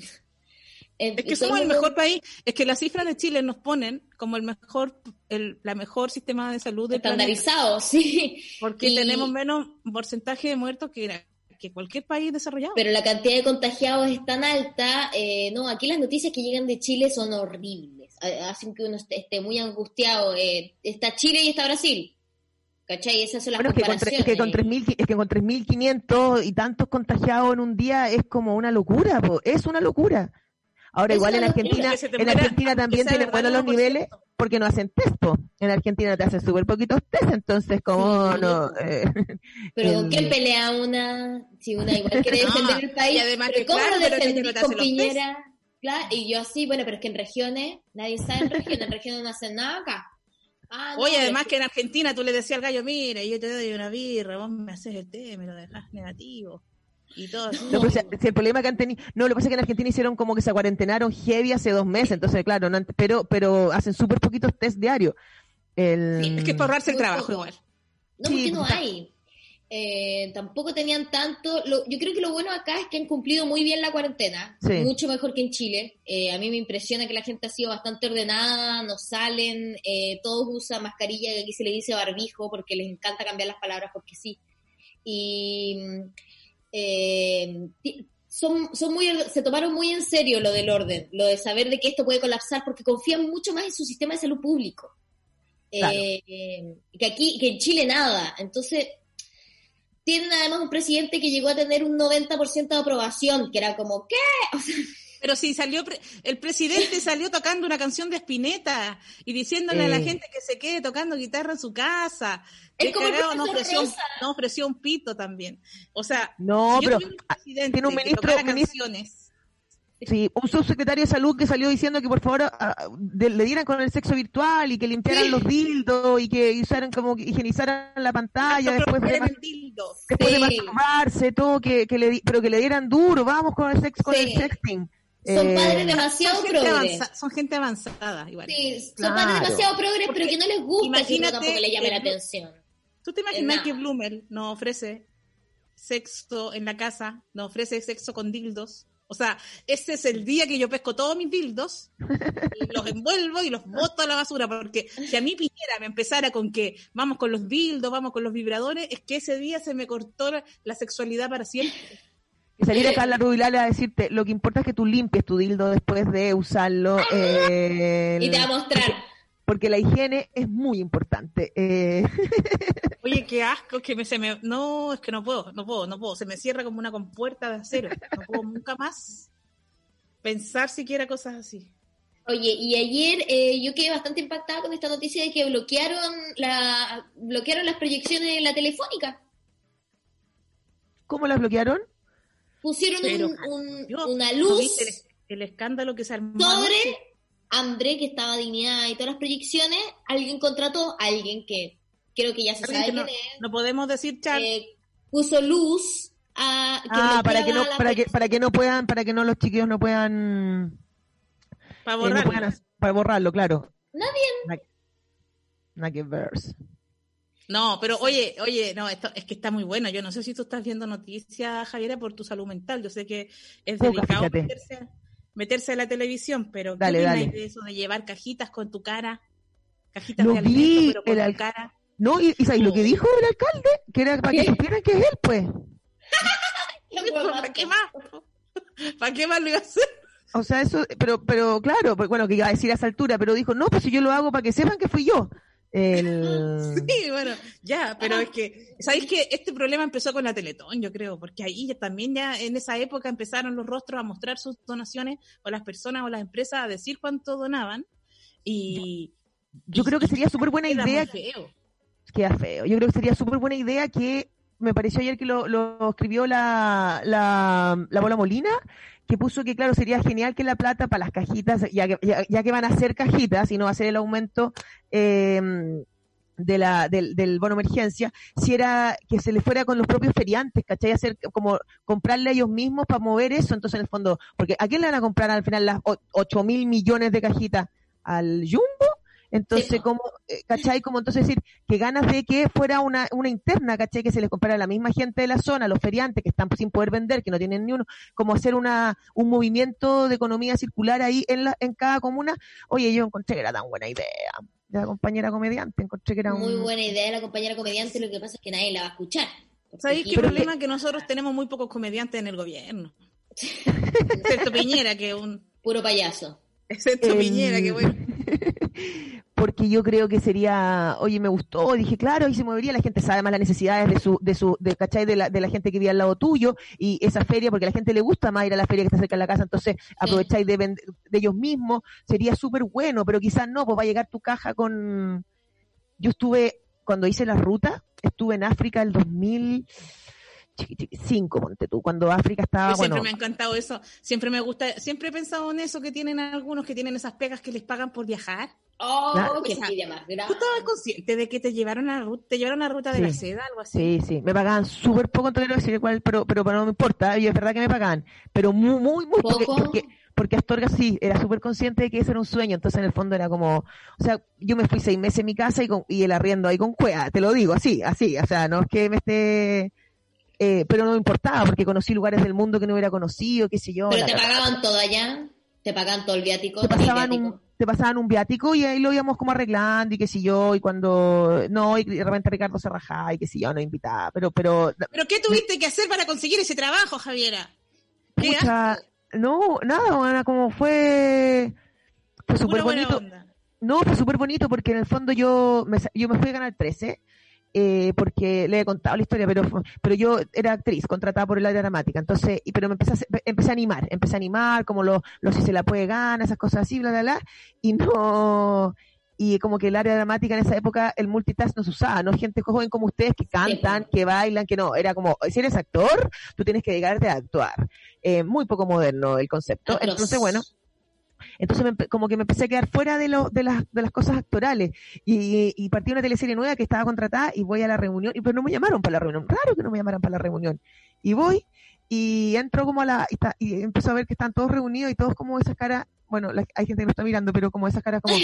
es que somos el mejor país, es que las cifras de Chile nos ponen como el mejor, el la mejor sistema de salud del Estandarizado, sí. Porque tenemos menos porcentaje de muertos que, que cualquier país desarrollado. Pero la cantidad de contagiados es tan alta, eh, no, aquí las noticias que llegan de Chile son horribles, hacen que uno esté, muy angustiado. Eh, está Chile y está Brasil. ¿Cachai? Esas son las bueno, es que, con, es que con 3.500 y tantos contagiados en un día es como una locura, es una locura. Ahora, igual en Argentina, en Argentina también tienen buenos los niveles porque no hacen test. En Argentina te hacen súper poquitos test, entonces, como no? Eh, pero ¿con quién pelea una? Si una igual quiere defender el país. Y además ¿Cómo claro, con Piñera? Claro, y yo así, bueno, pero es que en regiones, nadie sabe en regiones, en regiones no hacen nada acá. Ah, Oye, además que en Argentina tú le decías al gallo, mire, yo te doy una birra, vos me haces el té, me lo dejas negativo. Y todo no, si, el problema que han tenido, no, lo que pasa es que en Argentina hicieron como que se cuarentenaron heavy hace dos meses, entonces claro, no, pero pero hacen súper poquitos test diarios. El... es que es para ahorrarse el trabajo igual. No, porque no hay. Eh, tampoco tenían tanto. yo creo que lo bueno acá es que han cumplido muy bien la cuarentena, mucho mejor que en Chile. Eh, a mí me impresiona que la gente ha sido bastante ordenada, no salen, eh, todos usan mascarilla, que aquí se le dice barbijo, porque les encanta cambiar las palabras porque sí. Y eh, son, son muy, se tomaron muy en serio lo del orden, lo de saber de que esto puede colapsar, porque confían mucho más en su sistema de salud público. Eh, que aquí, que en Chile nada. Entonces, tienen además un presidente que llegó a tener un 90% de aprobación, que era como, ¿qué? Pero si salió, el presidente salió tocando una canción de Spinetta y diciéndole a la gente que se quede tocando guitarra en su casa. El cagado no ofreció, no ofreció un pito también. O sea, no, pero ah, tiene un ministro, Sí, un subsecretario de salud que salió diciendo que por favor ah, le dieran con el sexo virtual y que limpiaran los dildos y que usaran como que higienizaran la pantalla después de, después de masturbarse, todo, que, que le, pero que le dieran duro, vamos con el sexo, con el sexting. Son eh, padres demasiado son progres. son gente avanzada, igual. Sí, son padres demasiado progres, pero que no les gusta Imagínate, que tampoco le llame la atención. ¿Tú te imaginas que Bloomer nos ofrece sexo en la casa, nos ofrece sexo con dildos? O sea, ese es el día que yo pesco todos mis dildos, los envuelvo y los boto a la basura, porque si a mí Piñera me empezara con que vamos con los dildos, vamos con los vibradores, es que ese día se me cortó la sexualidad para siempre. Y salir acá a la Rubilar a decirte, lo que importa es que tú limpies tu dildo después de usarlo. Eh, y te va a mostrar. Porque la higiene es muy importante. Eh. Oye, qué asco, que me, se me... No, es que no puedo, no puedo, no puedo. Se me cierra como una compuerta de acero. No puedo nunca más pensar siquiera cosas así. Oye, y ayer eh, yo quedé bastante impactada con esta noticia de que bloquearon la bloquearon las proyecciones de la telefónica. ¿Cómo las bloquearon? Pusieron un, una luz. El, escándalo que se armó. Sobre André, que estaba dignidad y todas las proyecciones, alguien contrató a alguien que creo que ya se sabe no, es. No podemos decir chat. Eh, puso luz a. ah, para que, no, para, que, para que no puedan, para que no los chiquillos no puedan. Para eh, borrarlo. para borrarlo, claro. Nadie. Nadie verse. No, pero oye, oye, no, esto es que está muy bueno. Yo no sé si tú estás viendo noticias, Javiera, por tu salud mental. Yo sé que es delicado meterse, meterse, a la televisión, pero dale, ¿qué dale. de eso de llevar cajitas con tu cara? Cajitas lo de vi, pero con el cara. No, y, y lo que dijo el alcalde? Que era para que supieran que es él, pues. ¿Para qué más? ¿Para qué más lo iba a hacer? O sea, eso, pero, pero claro, pues, bueno, que iba a decir a esa altura, pero dijo, no, pues si yo lo hago para que sepan que fui yo. El... Sí, bueno, ya, pero es que, ¿sabéis que este problema empezó con la Teletón, yo creo? Porque ahí también ya en esa época empezaron los rostros a mostrar sus donaciones o las personas o las empresas a decir cuánto donaban y... Yo creo que sería súper buena idea... Feo. Queda feo. Yo creo que sería súper buena idea que me pareció ayer que lo, lo escribió la, la, la Bola Molina, que puso que, claro, sería genial que la plata para las cajitas, ya que, ya, que van a ser cajitas y no va a ser el aumento eh, de la, del, del, bono emergencia, si era que se le fuera con los propios feriantes, ¿cachai? Hacer como comprarle a ellos mismos para mover eso, entonces en el fondo, porque ¿a quién le van a comprar al final las 8 mil millones de cajitas? ¿Al Jumbo? Entonces, como, eh, ¿cachai? Como entonces decir que ganas de que fuera una, una interna, ¿cachai? Que se les comprara a la misma gente de la zona, los feriantes que están sin poder vender, que no tienen ni uno, como hacer una, un movimiento de economía circular ahí en, la, en cada comuna. Oye, yo encontré que era tan buena idea de la compañera comediante, encontré que era Muy buena idea de la compañera comediante, lo que pasa es que nadie la va a escuchar. ¿Sabéis qué problema? Que nosotros tenemos muy pocos comediantes en el gobierno. Excepto Piñera, que es un... Puro payaso. Excepto Piñera, que bueno. porque yo creo que sería, oye, me gustó, dije, claro, y se movería, la gente sabe más las necesidades de su, de su, de, ¿cachai? De la, de la gente que vive al lado tuyo, y esa feria, porque a la gente le gusta más ir a la feria que está cerca de la casa, entonces aprovecháis de, de ellos mismos, sería súper bueno, pero quizás no, pues va a llegar tu caja con, yo estuve, cuando hice la ruta, estuve en África el 2000, cinco, ponte tú, cuando África estaba, siempre me ha encantado eso, siempre me gusta, siempre he pensado en eso que tienen algunos que tienen esas pegas que les pagan por viajar. Oh, qué envidia más grande. ¿Tú estabas consciente de que te llevaron a la ruta, te llevaron a la ruta de la seda, algo así? Sí, sí, me pagaban súper poco, entonces no cuál, pero, pero, no me importa, y es verdad que me pagaban, pero muy, muy, muy poco. Porque, porque, Astorga sí, era súper consciente de que eso era un sueño, entonces en el fondo era como, o sea, yo me fui seis meses en mi casa y, con, y el arriendo ahí con cueva, te lo digo, así, así, o sea, no es que me esté eh, pero no me importaba porque conocí lugares del mundo que no hubiera conocido, qué sé yo. ¿Pero te pagaban todo allá? ¿Te pagaban todo el viático? Te pasaban, Un, te pasaban un viático y ahí lo íbamos como arreglando y qué sé yo, y cuando, no, y de repente Ricardo se rajaba y qué sé yo, no invitaba, pero, pero... ¿Pero qué tuviste que hacer para conseguir ese trabajo, Javiera? pucha, no, nada, como fue, fue súper bonito. No, fue súper bonito porque en el fondo yo me, yo me fui a ganar 13 eh, porque le he contado la historia, pero pero yo era actriz, contratada por el área dramática, entonces, y, pero me empecé a, empecé a animar, empecé a animar, como lo, lo si se la puede ganar, esas cosas así, bla, bla, bla, y no, y como que el área dramática en esa época, el multitask no se usaba, no gente joven como ustedes que cantan, que bailan, que no, era como, si eres actor, tú tienes que llegarte a actuar. Eh, muy poco moderno el concepto. Entonces, bueno, entonces como que me empecé a quedar fuera de, lo, de, las, de las cosas actorales y, y partí una teleserie nueva que estaba contratada y voy a la reunión y pues no me llamaron para la reunión, raro que no me llamaran para la reunión. Y voy y entro como a la y, y empiezo a ver que están todos reunidos y todos como esas caras, bueno, hay gente que no está mirando, pero como esas caras como,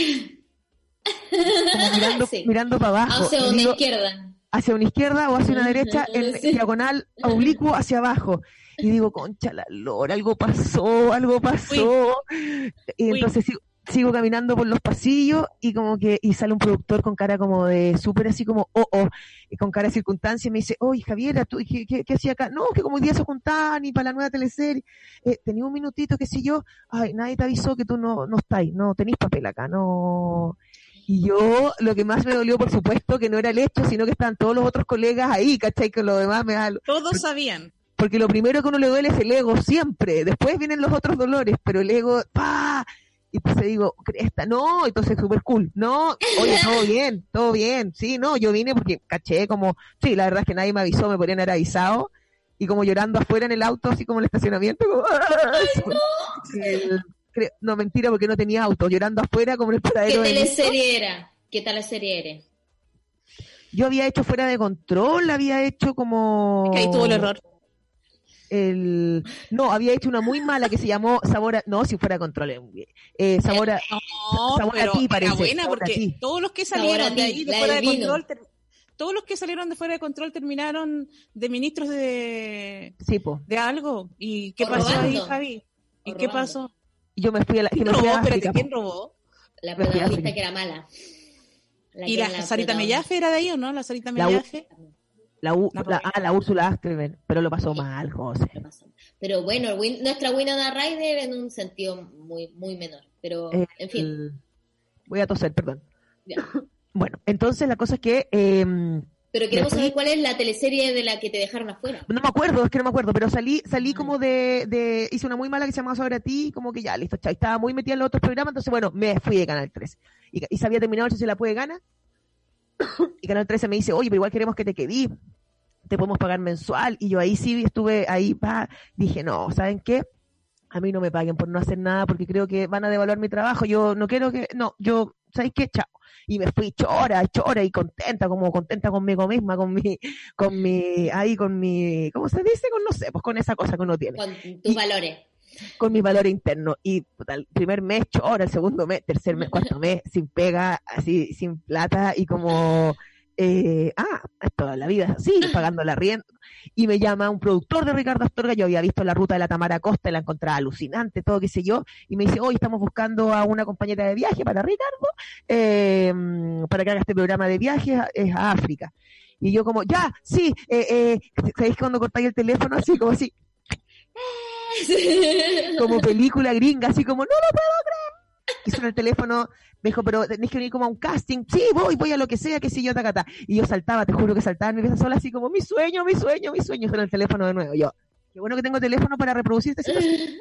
mirando, mirando para abajo. Hacia una izquierda. Hacia una izquierda o hacia una derecha, en diagonal, oblicuo hacia abajo y digo, concha la lora, algo pasó, algo pasó. Y entonces sigo, caminando por los pasillos y como que, y sale un productor con cara como de súper así como, oh, oh, y con cara de circunstancia y me dice, oye Javiera, ¿tú, qué, qué, hacía acá? No, que como hoy día se juntaban y para la nueva teleserie, eh, tenía un minutito, qué sé yo, ay, nadie te avisó que tú no, no estáis, no tenéis papel acá, no. Y yo, lo que más me dolió, por supuesto, que no era el hecho, sino que estaban todos los otros colegas ahí, ¿cachai? Que lo demás me. Todos sabían porque lo primero que uno le duele es el ego siempre, después vienen los otros dolores, pero el ego, ¡pa! Y entonces digo, cresta, no, entonces súper cool, no, oye, todo bien, todo bien, sí, no, yo vine porque caché como, sí, la verdad es que nadie me avisó, me podrían haber avisado, y como llorando afuera en el auto, así como en el estacionamiento, como, no. no, mentira, porque no tenía auto, llorando afuera como en el paradero. ¿Qué teleserie era? ¿Qué tal la serie era? Yo había hecho fuera de control, había hecho como... Que ahí tuvo el error el no había hecho una muy mala que se llamó sabor a, no si fuera control eh, sabor a, sabor a ti parece buena porque todos los que salieron de ahí de fuera de control todos los que salieron de fuera de control terminaron de ministros de sí, de algo. Y qué pasó ahí Javi y qué pasó yo me fui a la ¿Quién robó? Espérate, ¿quién robó? La protagonista que era mala. ¿Y la, Sarita Mellafe era de ahí o no? La Sarita Mellafe. La, ah, la Úrsula Asterman, pero lo pasó mal, José. Pero bueno, nuestra Winona Ryder en un sentido muy, muy menor. Pero, en fin. Voy a toser, perdón. Bueno, entonces la cosa es que... Eh, pero queremos saber cuál es la teleserie de la que te dejaron afuera. No me acuerdo, es que no me acuerdo, pero salí salí como de, de hice una muy mala que se llamaba Sobre a ti, como que ya, listo, chao. Estaba muy metida en los otros programas, entonces bueno, me fui de Canal 3. Y, y sabía terminado si se la puede ganar. y Canal 13 me dice, oye, pero igual queremos que te quedí, te podemos pagar mensual. Y yo ahí sí estuve, ahí pa, dije, no, ¿saben qué? A mí no me paguen por no hacer nada porque creo que van a devaluar mi trabajo. Yo no quiero que, no, yo, ¿sabes qué? Chao. Y me fui chora, chora y contenta, como contenta conmigo misma, con mi, con mi, ahí con mi, ¿cómo se dice? Con, no sé, pues con esa cosa que uno tiene. Con tus valores con mi valor interno. Y el primer mes chora, el segundo mes, tercer mes, cuarto mes, sin pega, así, sin plata y como, eh, ah, toda la vida es así, pagando la rienda. Y me llama un productor de Ricardo Astorga, yo había visto la ruta de la Tamara Costa, la encontraba alucinante, todo qué sé yo, y me dice, hoy estamos buscando a una compañera de viaje para Ricardo, eh, para que haga este programa de viajes es a África. Y yo como, ya, sí, eh, eh, ¿sabéis cuando cortáis el teléfono así, como así? como película gringa, así como, no lo puedo creer. Y suena el teléfono, me dijo, pero tenés que venir como a un casting. Sí, voy, voy a lo que sea, que si yo, tacata. Y yo saltaba, te juro que saltaba en mi casa sola, así como, mi sueño, mi sueño, mi sueño. Suena el teléfono de nuevo. Yo, qué bueno que tengo teléfono para reproducir esta situación.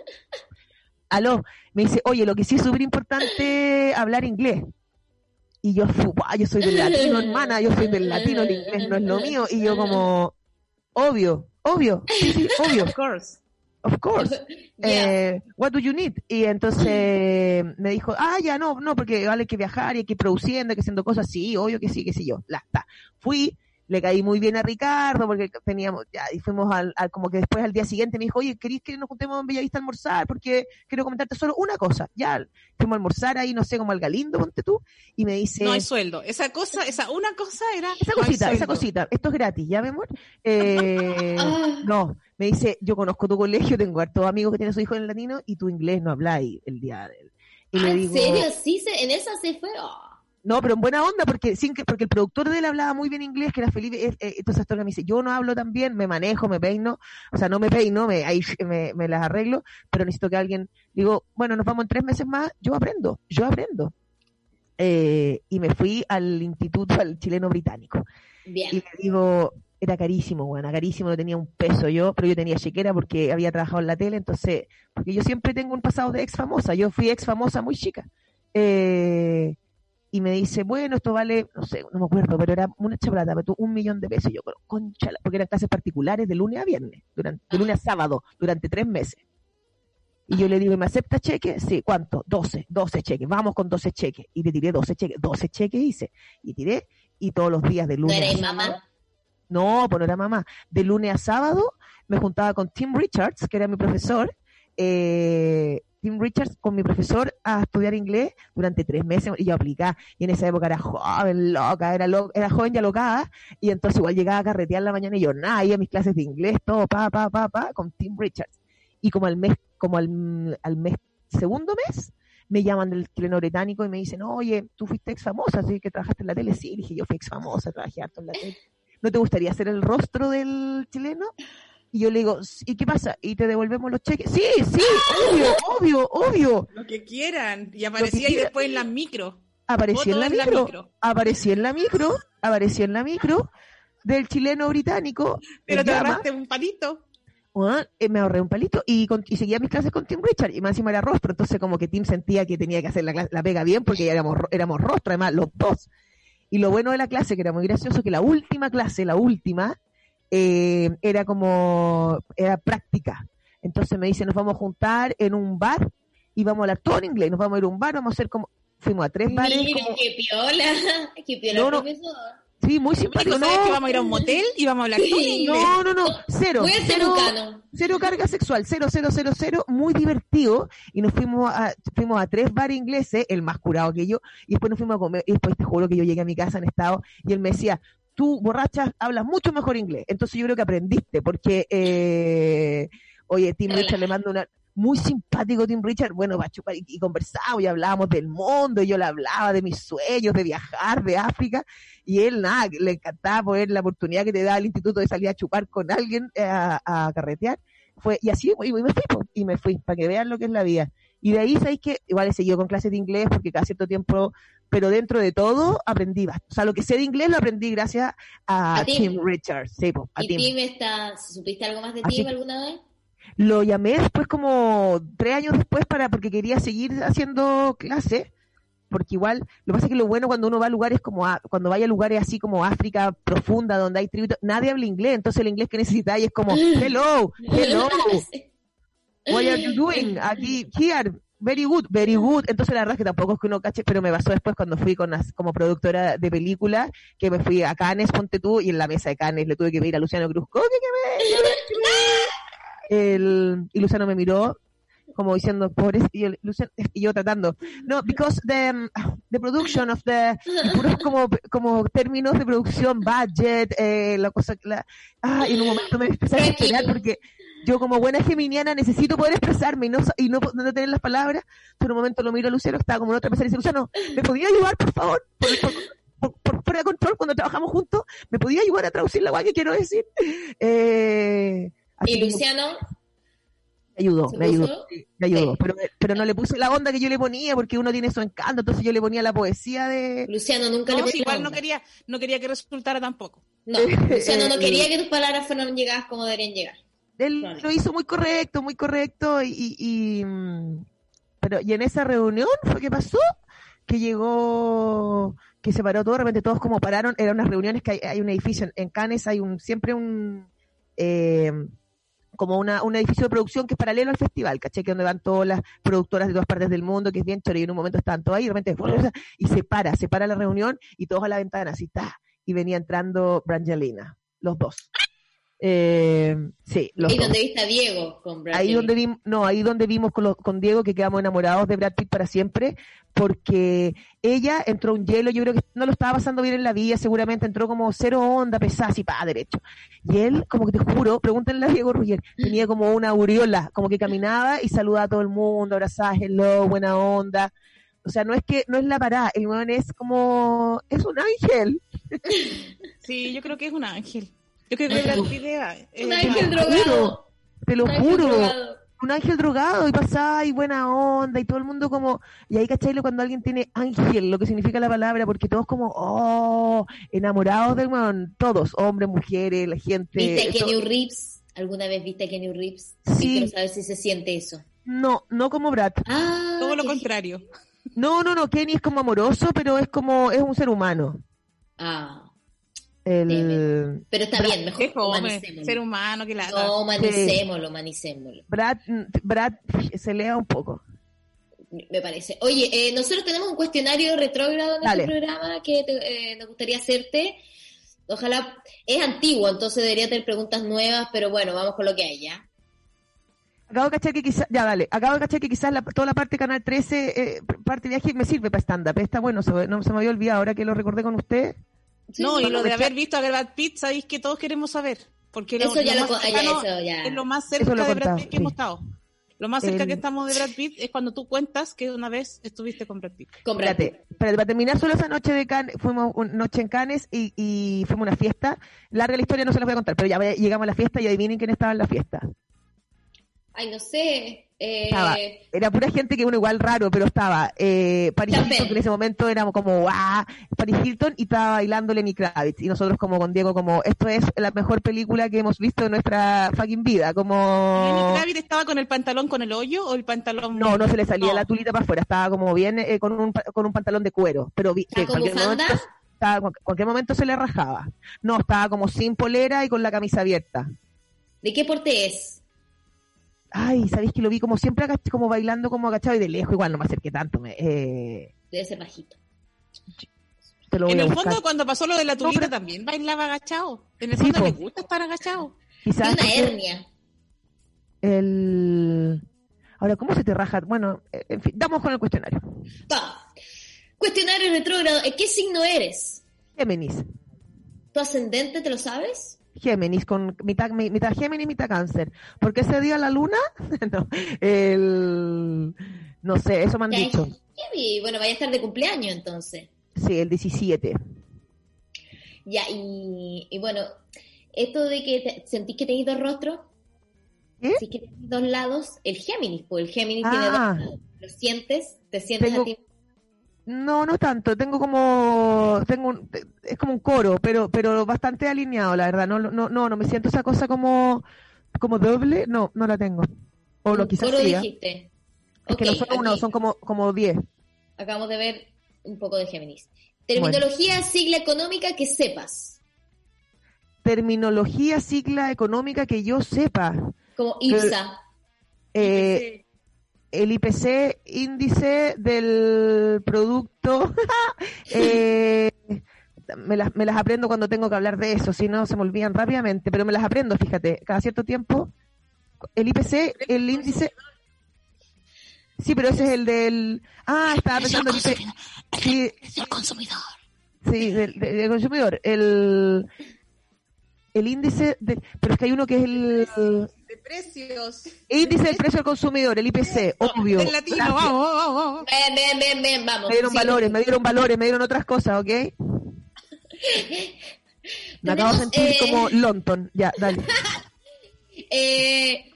Aló, me dice, oye, lo que sí es súper importante, hablar inglés. Y yo, yo soy del latino, hermana, yo soy del latino, el inglés no es lo mío. Y yo como, obvio, obvio, sí, sí, obvio. Of course of course. eh, what do you need? Y entonces me dijo, ah, ya no, no, porque vale que viajar y hay que ir produciendo, hay que haciendo cosas, sí, obvio que sí, que sí yo. La, está. Fui, le caí muy bien a Ricardo porque teníamos, ya, y fuimos al, como que después al día siguiente me dijo, oye, ¿querés que nos juntemos en Bellavista a almorzar? Porque quiero comentarte solo una cosa. Ya, fuimos a almorzar ahí, no sé, como al Galindo, ponte tú, y me dice... No hay sueldo. Esa cosa, esa una cosa era... Esa cosita, esa cosita. Esto es gratis, ¿ya, mi amor? Eh, no, me dice, yo conozco tu colegio, tengo hartos amigos que tienen su hijo en el latino y tu inglés no habláis el día de él. Y ¿En serio? ¿Sí? Se, ¿En esa se fue? Oh. No, pero en buena onda, porque sin que, porque el productor de él hablaba muy bien inglés, que era Felipe, eh, entonces Astorga me dice, yo no hablo tan bien, me manejo, me peino, o sea, no me peino, me, ahí me, me las arreglo, pero necesito que alguien, digo, bueno, nos vamos en tres meses más, yo aprendo, yo aprendo. Eh, y me fui al instituto, al chileno británico. Bien. Y le digo, era carísimo, bueno, carísimo, no tenía un peso yo, pero yo tenía chequera porque había trabajado en la tele, entonces, porque yo siempre tengo un pasado de ex famosa, yo fui ex famosa muy chica. Eh, y me dice, bueno, esto vale, no sé, no me acuerdo, pero era una chaplata, pero un millón de pesos. Y yo, concha, porque eran clases particulares de lunes a viernes, durante, de lunes a sábado, durante tres meses. Y yo le digo, ¿me acepta cheque? Sí, ¿cuánto? 12, 12 cheques, vamos con 12 cheques. Y le tiré 12 cheques, 12 cheques hice. Y tiré, y todos los días de lunes. ¿No eres mamá? No, pues no era mamá. De lunes a sábado me juntaba con Tim Richards, que era mi profesor, eh, Tim Richards con mi profesor a estudiar inglés durante tres meses y yo aplicaba. Y en esa época era joven, loca, era, era joven y alocada. Y entonces igual llegaba a carretear la mañana y yo, nada, iba a mis clases de inglés, todo, pa, pa, pa, pa, con Tim Richards. Y como al mes, como al, mes, segundo mes, me llaman del chileno británico y me dicen, oye, tú fuiste ex famosa, así que trabajaste en la tele. Sí, dije, yo fui ex famosa, trabajé harto en la tele. ¿No te gustaría hacer el rostro del chileno? Y yo le digo, ¿y qué pasa? ¿Y te devolvemos los cheques? Sí, sí, obvio, obvio, obvio. Lo que quieran. Y aparecía ahí después en la micro. Apareció en la micro, apareció en la micro, apareció en la micro del chileno británico. Pero te ahorraste un palito. Eh, me ahorré un palito y, y, seguía mis clases con Tim Richard y más encima era rostro, entonces como que Tim sentía que tenía que hacer la, la pega bien porque éramos, éramos rostro, además los dos. Y lo bueno de la clase, que era muy gracioso, que la última clase, la última, eh, era como, era práctica. Entonces me dice, nos vamos a juntar en un bar y vamos a hablar todo en inglés, nos vamos a ir a un bar, vamos a hacer como, fuimos a tres bares. Mira, qué piola, qué piola no, profesor. Sí, muy simpático. No, que vamos a ir a un motel y vamos a hablar todo en inglés. No, no, no, cero. Muy cero, cero carga sexual, cero, cero, cero, cero, muy divertido. Y nos fuimos a, fuimos a tres bares ingleses, el más curado que yo, y después nos fuimos a comer, y después te juro que yo llegué a mi casa en estado, y él me decía, tú, borracha, hablas mucho mejor inglés. Entonces yo creo que aprendiste, porque, eh, oye, Tim Richard le mando una, muy simpático Tim Richard, bueno, va a chupar y, y conversábamos y hablábamos del mundo, y yo le hablaba de mis sueños, de viajar, de África, y él, nada, le encantaba poder la oportunidad que te da el instituto de salir a chupar con alguien, eh, a, carretear. Fue, y así, y, me fui, y me fui, para que vean lo que es la vida. Y de ahí sabéis que igual he seguido con clases de inglés porque cada cierto tiempo, pero dentro de todo aprendí. O sea, lo que sé de inglés lo aprendí gracias a, Tim? Richards. Sí, a ¿Y Tim. está, supiste algo más de Tim alguna vez? Lo llamé después como tres años después para porque quería seguir haciendo clases porque igual, lo que pasa es que lo bueno cuando uno va a lugares como, cuando vaya a lugares así como África profunda, donde hay tributos, nadie habla inglés, entonces el inglés que necesitáis es como, hello, hello, what are you doing? Aquí, here, very good, very good. Entonces la verdad es que tampoco es que uno cache, pero me pasó después cuando fui con como productora de película, que me fui a Cannes, ponte tú, y en la mesa de Cannes le tuve que pedir a Luciano Cruz, ¿qué que me, el, y Luciano me miró como diciendo, pobres, y, yo, y yo tratando, no, because the, the production of the, como, como términos de producción, budget, eh, la cosa, la, ah, y en un momento me empecé a desesperar porque yo como buena geminiana necesito poder expresarme y no, y no, no tener las palabras, pero en un momento lo miro a Luciano, estaba como en otra mesa y dice, Luciano, ¿me podía ayudar, por favor? Por, por, fuera de control, cuando trabajamos juntos, ¿me podía ayudar a traducir la guay que quiero decir? Eh, y Luciano, me ayudó, me ayudó, me ayudó, pero, pero no le puse la onda que yo le ponía porque uno tiene su encanto, entonces yo le ponía la poesía de... Luciano nunca le ponía igual no quería, no quería que resultara tampoco. No, Luciano no quería que tus palabras fueran llegadas como deberían llegar. Él lo hizo muy correcto, muy correcto y, y, pero y en esa reunión fue que pasó que llegó que se paró todo, de repente todos como pararon, eran unas reuniones que hay, hay un edificio en Cannes, hay un siempre un eh, como una, un edificio de producción que es paralelo al festival, ¿caché? Que donde van todas las productoras de todas partes del mundo, que es bien choro, y en un momento estaban todos ahí, y de repente, y se para, se para la reunión, y todos a la ventana, así está, y venía entrando Brangelina, los dos. Eh, sí, los ahí donde viste a Diego con Brad ahí donde vimos, no, ahí donde vimos con, con, Diego que quedamos enamorados de Brad Pitt para siempre, porque ella entró un hielo, yo creo que no lo estaba pasando bien en la vida, seguramente entró como cero onda, pesada, así para derecho. Y él, como que te juro, pregúntenle a Diego Ruggier, tenía como una aureola, como que caminaba y saludaba a todo el mundo, abrazaba, hello, buena onda. O sea, no es que, no es la parada, el weón es como, es un ángel. Sí, yo creo que es un ángel. Yo creo que la idea Un ángel drogado. Te lo juro. Un ángel drogado y pasaba y buena onda y todo el mundo como, y ahí cachai cuando alguien tiene ángel, lo que significa la palabra, porque todos como, oh, enamorados del weón, todos, hombres, mujeres, la gente. ¿Viste a Kenny Reeves? ¿Alguna vez viste a Kenny Reeves? Sí. quiero saber si se siente eso. No, no como Brad. Ah, Todo lo contrario. No, no, no, Kenny es como amoroso, pero es como, es un ser humano. Ah, El pero está bien, mejor ser humano que la... No, humanicémoslo, humanicémoslo. Brad, Brad se lea un poco. Me parece. Oye, eh, nosotros tenemos un cuestionario retrógrado en Dale. este programa que te- eh, nos gustaría hacerte. Ojalá, es antiguo, entonces debería tener preguntas nuevas, pero bueno, vamos con lo que hay ya. Acabo de cachar que quizás, ya dale, acabo de cachar que quizás la- toda la parte de Canal 13, eh, parte de viaje me sirve para stand-up. Está bueno, se, no se me había olvidado ahora que lo recordé con usted. Sí, no, y lo de haber visto a Brad Pitt, sabéis que todos queremos saber. Porque Eso ya lo más ya, cercano eso ya. es lo más cerca lo de Brad Pitt que hemos estado. Lo más cerca El- que estamos de Brad Pitt es cuando tú cuentas que una vez estuviste con Brad Pitt. con Brad Pitt. Espérate, para terminar solo esa noche de Cannes, fuimos una noche en Cannes y, y fuimos a una fiesta. Larga la historia, no se la voy a contar, pero ya llegamos a la fiesta y adivinen quién estaba en la fiesta. Ay, no sé. Eh, Estaba, era pura gente que uno igual raro, pero estaba eh, Paris. Hilton, que en ese momento éramos como, ¡guau! Paris Hilton y estaba bailando Lenny Kravitz. Y nosotros como con Diego, como, esto es la mejor película que hemos visto en nuestra fucking vida. ¿Lenny Como... Kravitz estaba con el pantalón con el hoyo o el pantalón? No, no se le salía No. la tulita para afuera, estaba como bien eh, con, un, con un pantalón de cuero, pero vi- que ¿Está en con estaba, cualquier momento se le rajaba. No, estaba como sin polera y con la camisa abierta. ¿De qué porte es? Ay, ¿sabéis que lo vi como siempre como bailando como agachado y de lejos? Igual no me acerqué tanto, me, eh, Debe ser bajito. te lo voy En a el buscar. fondo, cuando pasó lo de la tulita, pero- también bailaba agachado. En el Sí, fondo le gusta estar agachado. Quizás una hernia. el... Ahora, ¿cómo se te raja? Bueno, eh, en fin, damos con el cuestionario. Va. Cuestionario retrógrado. ¿En qué signo eres? Géminis. ¿Tu ascendente te lo sabes? Géminis, con mitad, mi- mitad Géminis, mitad Cáncer. ¿Por qué ese día la luna? no, el... No sé, eso me han Ya, dicho. bueno, vaya a estar de cumpleaños entonces. Sí, el 17. Ya, y, y bueno, esto de que te- sentís que tenéis dos rostros, ¿Eh? sí que tenéis dos lados, el Géminis, pues el Géminis Ah. tiene dos lados. ¿Lo sientes? ¿Te sientes Tengo- a ti? No, no tanto. Tengo como, tengo un, es como un coro, pero, pero bastante alineado, la verdad. No, no, no, no me siento esa cosa como, como doble. No, no la tengo. O lo quizás coro sí, dijiste. Es que no son uno, aquí son como, como diez. Acabamos de ver un poco de Géminis. Terminología, sigla económica que sepas. Terminología, sigla económica que yo sepa. Como IPSA. Eh, el IPC, índice del producto, eh, me, las, me las aprendo cuando tengo que hablar de eso, si no se me olvidan rápidamente, pero me las aprendo, fíjate, cada cierto tiempo. El IPC, el índice... Sí, pero ese es el del... Ah, estaba pensando... el sí, El consumidor. sí, del, del- del consumidor. El, el índice... De, pero es que hay uno que es el... Precios. Índice del precio al consumidor, el IPC, obvio. El latino, Gracias. vamos, vamos, vamos. Ven, ven, ven, ven, vamos. Me dieron Sí, valores, me dieron valores, me dieron otras cosas, ¿ok? Me acabo de sentir eh, como London. Ya, dale. Eh,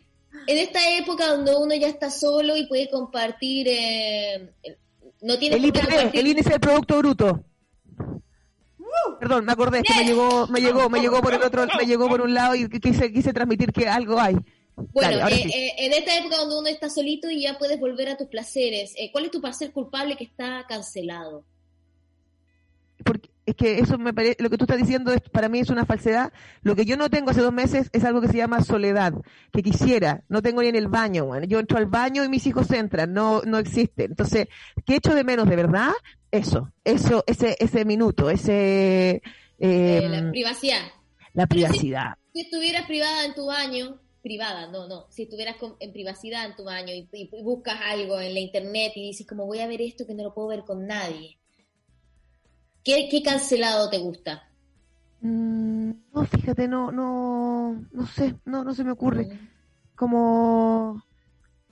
en esta época donde uno ya está solo y puede compartir, eh, no tiene El compartir- el índice del Producto Bruto. Perdón, me acordé, es que me llegó, me llegó, me llegó por el otro, me llegó por un lado y quise, quise transmitir que algo hay. Bueno, Dale, eh, sí. eh, en esta época donde uno está solito y ya puedes volver a tus placeres, eh, ¿cuál es tu placer culpable que está cancelado? porque es que eso me parece, lo que tú estás diciendo es, para mí es una falsedad. Lo que yo no tengo hace dos meses es algo que se llama soledad, que quisiera, no tengo ni en el baño, bueno. yo entro al baño y mis hijos entran, no, no existe. Entonces, ¿qué echo de menos de verdad? Eso, eso, ese, ese minuto, ese, eh, la privacidad. la privacidad. Si estuvieras privada en tu baño, privada, no, no, si estuvieras con- en privacidad en tu baño y, y- y buscas algo en la internet y dices como voy a ver esto que no lo puedo ver con nadie, ¿qué, qué cancelado te gusta? Mm, no, fíjate, no, no, no sé, no, no se me ocurre. Como,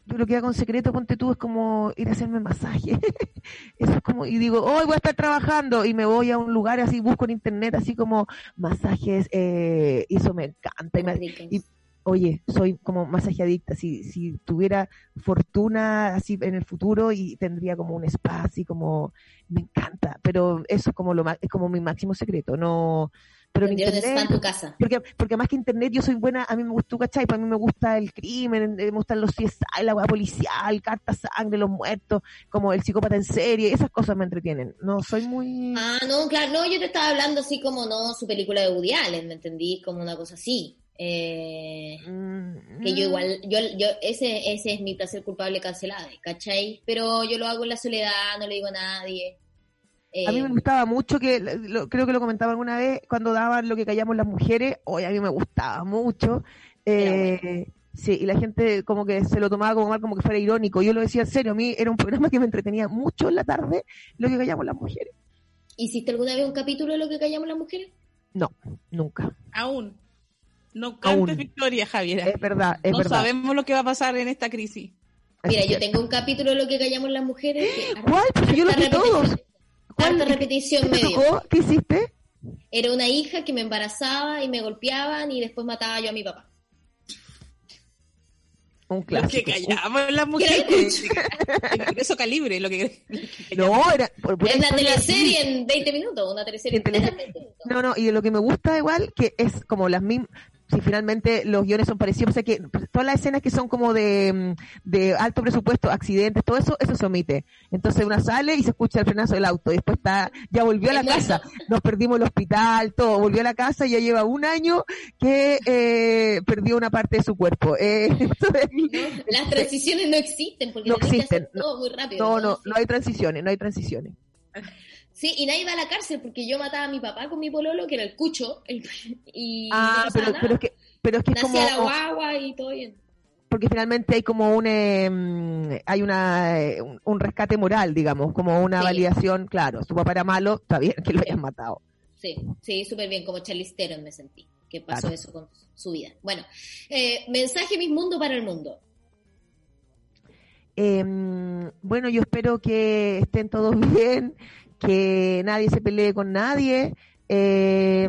yo lo que hago en secreto, ponte tú, es como ir a hacerme masaje. Eso es como, y digo, hoy voy a estar trabajando y me voy a un lugar así, busco en internet así como masajes, eh, y eso me encanta. Y, oye, soy como masaje adicta. Si, si tuviera fortuna así en el futuro y tendría como un spa así como, me encanta. Pero eso es como lo es como mi máximo secreto. No, pero en internet, tu casa. Porque, porque más que internet yo soy buena, a mí me gusta, ¿cachai? Para mí me gusta el crimen, me gustan los CSI, la hueá policial, cartas sangre, los muertos, como el psicópata en serie, esas cosas me entretienen. No, soy muy... Ah, no, claro, no, yo te estaba hablando así como, no, su película de Woody Allen, ¿me entendí? Como una cosa así. Eh, mm, que yo igual, yo, yo, ese, ese es mi placer culpable cancelado, ¿cachai? Pero yo lo hago en la soledad, no le digo a nadie a mí me eh, gustaba mucho, que creo que lo comentaba alguna vez, cuando daban lo que callamos las mujeres, hoy a mí me gustaba mucho. Eh, sí, y la gente como que se lo tomaba como mal, como que fuera irónico. Yo lo decía en serio, a mí era un programa que me entretenía mucho en la tarde, lo que callamos las mujeres. ¿Hiciste alguna vez un capítulo de lo que callamos las mujeres? No, nunca. Aún. No cantes victoria, Javier. Es verdad, es no verdad. sabemos lo que va a pasar en esta crisis. Mira, yo tengo un capítulo de lo que callamos las mujeres. ¿Cuál? Porque yo lo vi todos. Harta repetición ¿Qué medio. ¿Qué hiciste? Era una hija que me embarazaba y me golpeaban y después mataba yo a mi papá. Un clásico. Lo que callamos las mujeres. eso calibre, lo que. no, era. es una teleserie en 20 minutos, una teleserie en 20 minutos. No, no, y lo que me gusta igual, que es como las mismas si finalmente los guiones son parecidos, o sea que todas las escenas que son como de, de alto presupuesto, accidentes, todo eso, eso se omite. Entonces una sale y se escucha el frenazo del auto, y después está, ya volvió a la casa, nos perdimos el hospital, todo, volvió a la casa y ya lleva un año que eh, perdió una parte de su cuerpo. Eh, las transiciones no existen, porque no existen. todo muy rápido. No, no, no hay transiciones, no hay transiciones. Sí, y nadie va a la cárcel porque yo mataba a mi papá con mi pololo, que era el cucho, y ah, pero, pero, es que, pero es que como... la guagua y todo bien. Porque finalmente hay como un, em, hay una, eh, un, rescate moral, digamos, como una validación, claro, su papá era malo, está bien que lo hayan matado. Sí, sí, súper bien, como Charlize Theron me sentí, que pasó eso con su vida. Bueno, eh, mensaje Mis Mundo para el Mundo. Em, bueno, yo espero que estén todos bien, que nadie se pelee con nadie eh,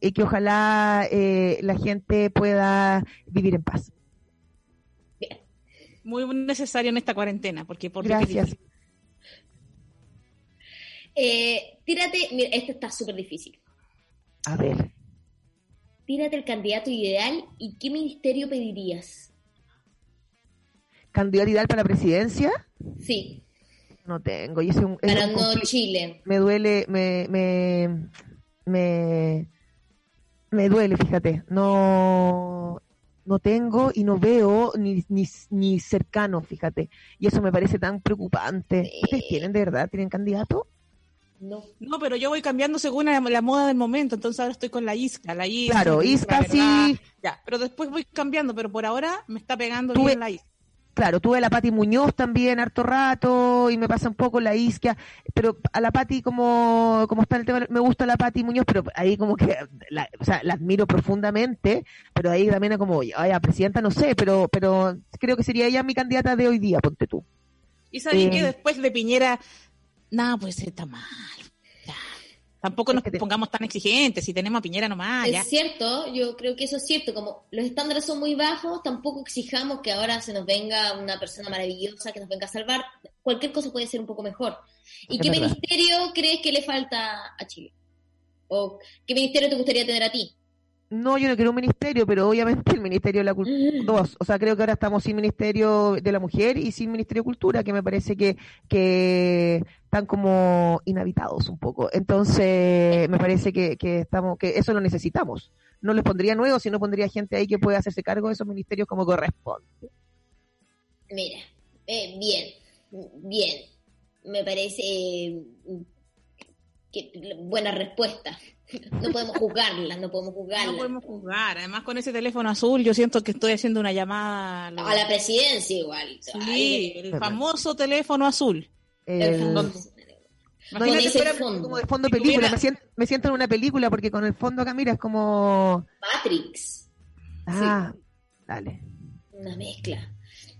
y que ojalá eh, la gente pueda vivir en paz. Muy necesario en esta cuarentena, porque por Gracias. Eh, tírate, mira, esto está súper difícil. A ver. Tírate el candidato ideal y qué ministerio pedirías. ¿Candidato ideal para la presidencia? Sí. No tengo. Y ese Para no Chile. Me duele, me, me, me, me duele, fíjate. No, no tengo y no veo ni, ni, ni cercano, fíjate. Y eso me parece tan preocupante. ¿Ustedes tienen de verdad? ¿Tienen candidato? No. No, pero yo voy cambiando según la, moda del momento, entonces ahora estoy con la Isca, la Isca. Claro, Isca sí. Ya, pero después voy cambiando, pero por ahora me está pegando bien la Isca claro, tuve a la Pati Muñoz también harto rato y me pasa un poco la isquia, pero a la Pati como, como está el tema, me gusta la Pati Muñoz, pero ahí como que, la, o sea, la admiro profundamente, pero ahí también es como, ay, a presidenta no sé, pero, pero creo que sería ella mi candidata de hoy día, ponte tú. Y sabes que eh, después de Piñera, nada, pues está mal. Tampoco nos pongamos tan exigentes, si tenemos a Piñera nomás. Es cierto, yo creo que eso es cierto, como los estándares son muy bajos, tampoco exijamos que ahora se nos venga una persona maravillosa que nos venga a salvar, cualquier cosa puede ser un poco mejor. ¿Y qué ministerio crees que le falta a Chile? ¿O qué ministerio te gustaría tener a ti? No, yo no quiero un ministerio, pero obviamente el Ministerio de la Cultura. Dos. O sea, creo que ahora estamos sin Ministerio de la Mujer y sin Ministerio de Cultura, que me parece que, que están como inhabitados un poco. Entonces, me parece que, que, estamos, que eso lo necesitamos. No les pondría nuevos, sino pondría gente ahí que pueda hacerse cargo de esos ministerios como corresponde. Mira, eh, bien, bien. Me parece eh, que buena respuesta. No podemos juzgarla, no podemos juzgarla. No podemos juzgar. Además, con ese teléfono azul, yo siento que estoy haciendo una llamada. A la presidencia, igual. Sí, el famoso teléfono azul. El... Imagínate fuera como de fondo película, me siento, me siento, en una película porque con el fondo acá mira es como Matrix. Ah, dale. Una mezcla.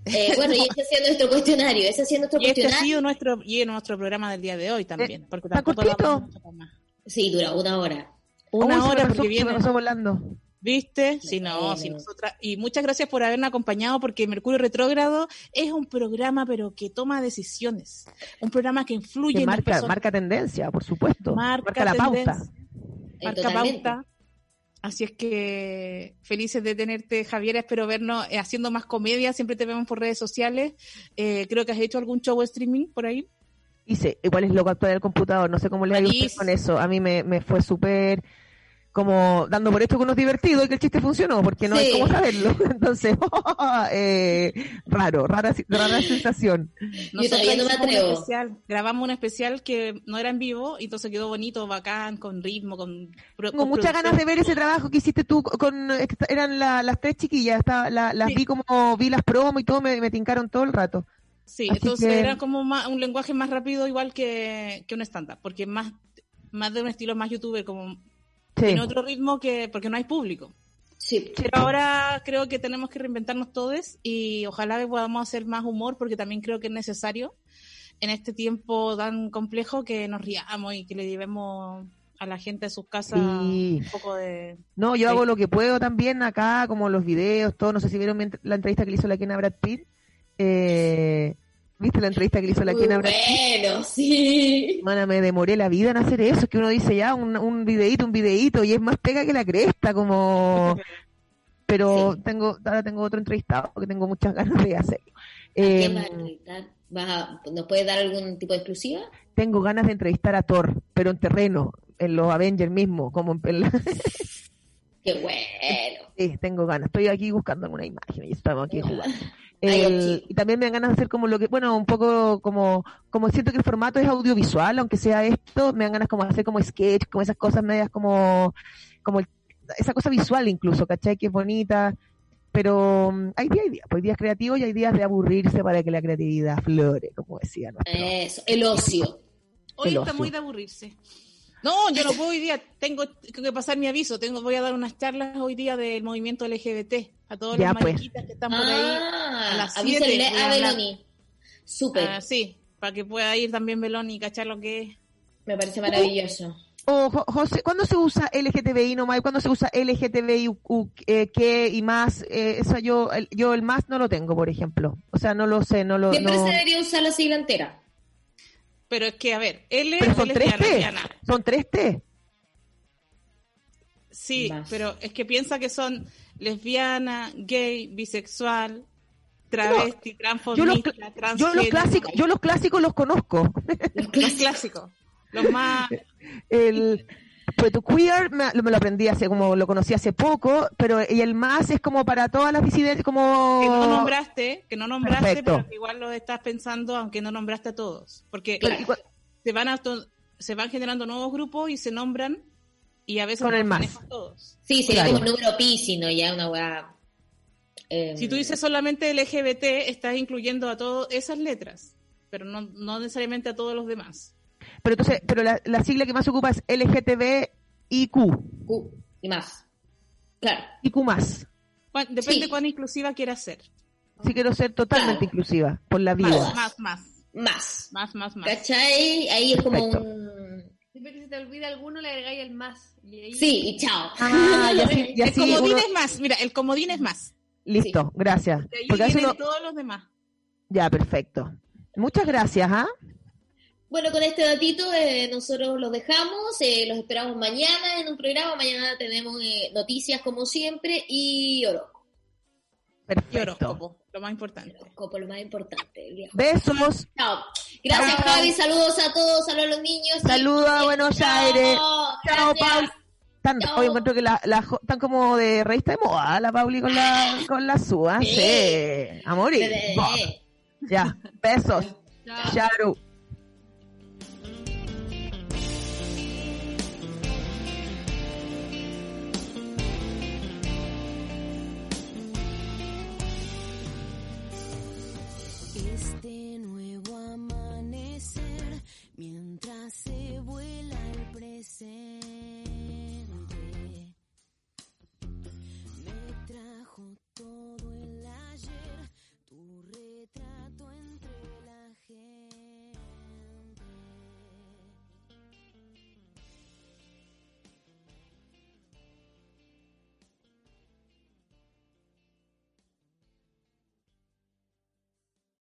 Eh, bueno, y ese ha sido nuestro cuestionario, ese ha sido nuestro y este cuestionario. ha sido nuestro, y nuestro programa del día de hoy también. Eh, porque ¿está cortito? Sí, dura una hora. Una Uy, hora pasó- porque viene. pasó volando. ¿Viste? Si no, si nosotras. Y muchas gracias por habernos acompañado porque Mercurio Retrógrado es un programa, pero que toma decisiones. Un programa que influye Que en las marca, personas. marca tendencia, por supuesto. Marca, la pauta. Eh, marca totalmente. pauta. Así es que felices de tenerte, Javier. Espero vernos eh, haciendo más comedia. Siempre te vemos por redes sociales. Eh, creo que has hecho algún show streaming por ahí. Hice, igual es loco actuar en el computador, no sé cómo le ha ido con eso. A mí me, me fue súper como dando por hecho que uno es divertido y que el chiste funcionó, porque no hay cómo saberlo. Entonces, eh, raro, rara, rara sensación. Nosotros todavía no me un atrevo. especial, grabamos un especial que no era en vivo, y entonces quedó bonito, bacán, con ritmo, con. Tengo muchas ganas de ver ese trabajo que hiciste tú con, eran la- las tres chiquillas, estaba- la- las Sí. vi como, vi las promos y todo, me, me tincaron todo el rato. Sí, Así entonces que- era como más- un lenguaje más rápido, igual que, que un stand-up, porque más, más de un estilo más youtuber, como Sí. tiene otro ritmo que porque no hay público. Sí. Pero ahora creo que tenemos que reinventarnos todos y ojalá que podamos hacer más humor, porque también creo que es necesario en este tiempo tan complejo que nos riamos y que le llevemos a la gente a sus casas Sí. un poco de... No, yo Sí. hago lo que puedo también acá, como los videos, todo. No sé si vieron la entrevista que le hizo la Kena Brad Pitt. Eh, ¿Viste la entrevista que le hizo la Kena bueno, sí. Mana, me demoré la vida en hacer eso. Es que uno dice ya un, un videíto, un videíto, y es más pega que la cresta, como. Pero Sí. tengo, ahora tengo otro entrevistado que tengo muchas ganas de hacerlo. ¿Quién Eh, vas a entrevistar? ¿Vas a- ¿Nos puedes dar algún tipo de exclusiva? tengo ganas de entrevistar a Thor, pero en terreno, en los Avengers mismo, como en la- Qué bueno. Sí, tengo ganas. Estoy aquí buscando alguna imagen y estamos aquí jugando. El- y también me dan ganas de hacer como lo que, bueno, un poco como, como siento que el formato es audiovisual, aunque sea esto, me dan ganas como de hacer como sketch, como esas cosas medias como, como el- esa cosa visual incluso, ¿cachai? Que es bonita. Pero mm, hay días, hay días, pues hay días creativos y hay días de aburrirse para que la creatividad flore, como decía nuestro. Eso, el ocio. Hoy El está ocio. muy de aburrirse. No, yo no puedo hoy día, tengo que pasar mi aviso, tengo voy a dar unas charlas hoy día del movimiento LGBT a todos Ya, los pues. mariquitas que están por ahí. a Ah, las siete a a hablar. Beloni. Súper, Ah, sí, para que pueda ir también Belón y cachar lo que es. me parece maravilloso. O, Jo- José, ¿cuándo se usa LGTBI nomás? ¿Cuándo se usa LGTBI eh, qué y más? Eh, eso yo, el, yo el más no lo tengo, por ejemplo. O sea, no lo sé, no lo... Siempre no- se debería usar la sigla entera. Pero es que, a ver, L Pero es son tres lesbiana, T. Son tres T. Sí, Más. pero es que piensa que son lesbiana, gay, bisexual, travesti, Yo los, yo los clásicos, yo los clásicos los conozco. Los clásicos. Los más... El pues tu queer me, me lo aprendí hace como lo conocí hace poco, pero y el más es como para todas las disidencias como que no nombraste, que no nombraste, Perfecto. pero que igual lo estás pensando, aunque no nombraste a todos. Porque Pero se van auto- se van generando nuevos grupos y se nombran y a veces Con no el más. todos. Sí, sería Claro. como el número pi, sino ya una weá. eh, Si tú dices solamente LGBT, estás incluyendo a todas esas letras, pero no, no necesariamente a todos los demás. Pero entonces, pero la, la sigla que más ocupa es LGTBIQ, Q y más. Claro. IQ más. Cuán- Depende Sí. cuán inclusiva quieras ser. Sí quiero ser totalmente Claro. inclusiva por la Más, vida. más, más, Más. más, más, más. ¿Cachai? Ahí es como Perfecto. un. Siempre que se te olvida alguno, le agregáis el más. Y ahí Sí, y chao. Ah, y así, y El comodín uno- es más, mira, el comodín es más. Listo, gracias. De Porque uno- todos los demás. Ya, perfecto. Muchas gracias, ¿ah? Bueno, con este datito eh, nosotros los dejamos, eh, los esperamos mañana en un programa, mañana tenemos eh, noticias como siempre y horóscopo, Y Perfecto. horóscopo, lo más importante. horóscopo, lo más importante. Besos. Chao. Gracias Chao. Javi, saludos a todos, saludos a los niños. Saludos a Buenos Chao. Aires. Chao, Gracias. Paul. Tan, Chao. hoy encuentro que la, la tan como de revista de moda, la Pauli con la, con la suba. Sí. Sí. A morir. Bebé. Ya. Besos. Chao. Charu. mientras se vuela el presente.